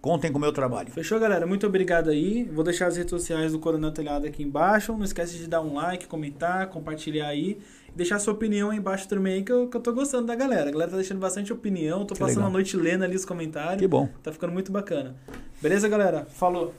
Contem com o meu trabalho. Fechou, galera? Muito obrigado aí. Vou deixar as redes sociais do Coronel Telhado aqui embaixo. Não esquece de dar um like, comentar, compartilhar aí. Deixar sua opinião aí embaixo também aí, que eu, que eu tô gostando da galera. A galera tá deixando bastante opinião. Tô Que passando legal. a noite lendo ali os comentários. Que bom. Tá ficando muito bacana. Beleza, galera? Falou.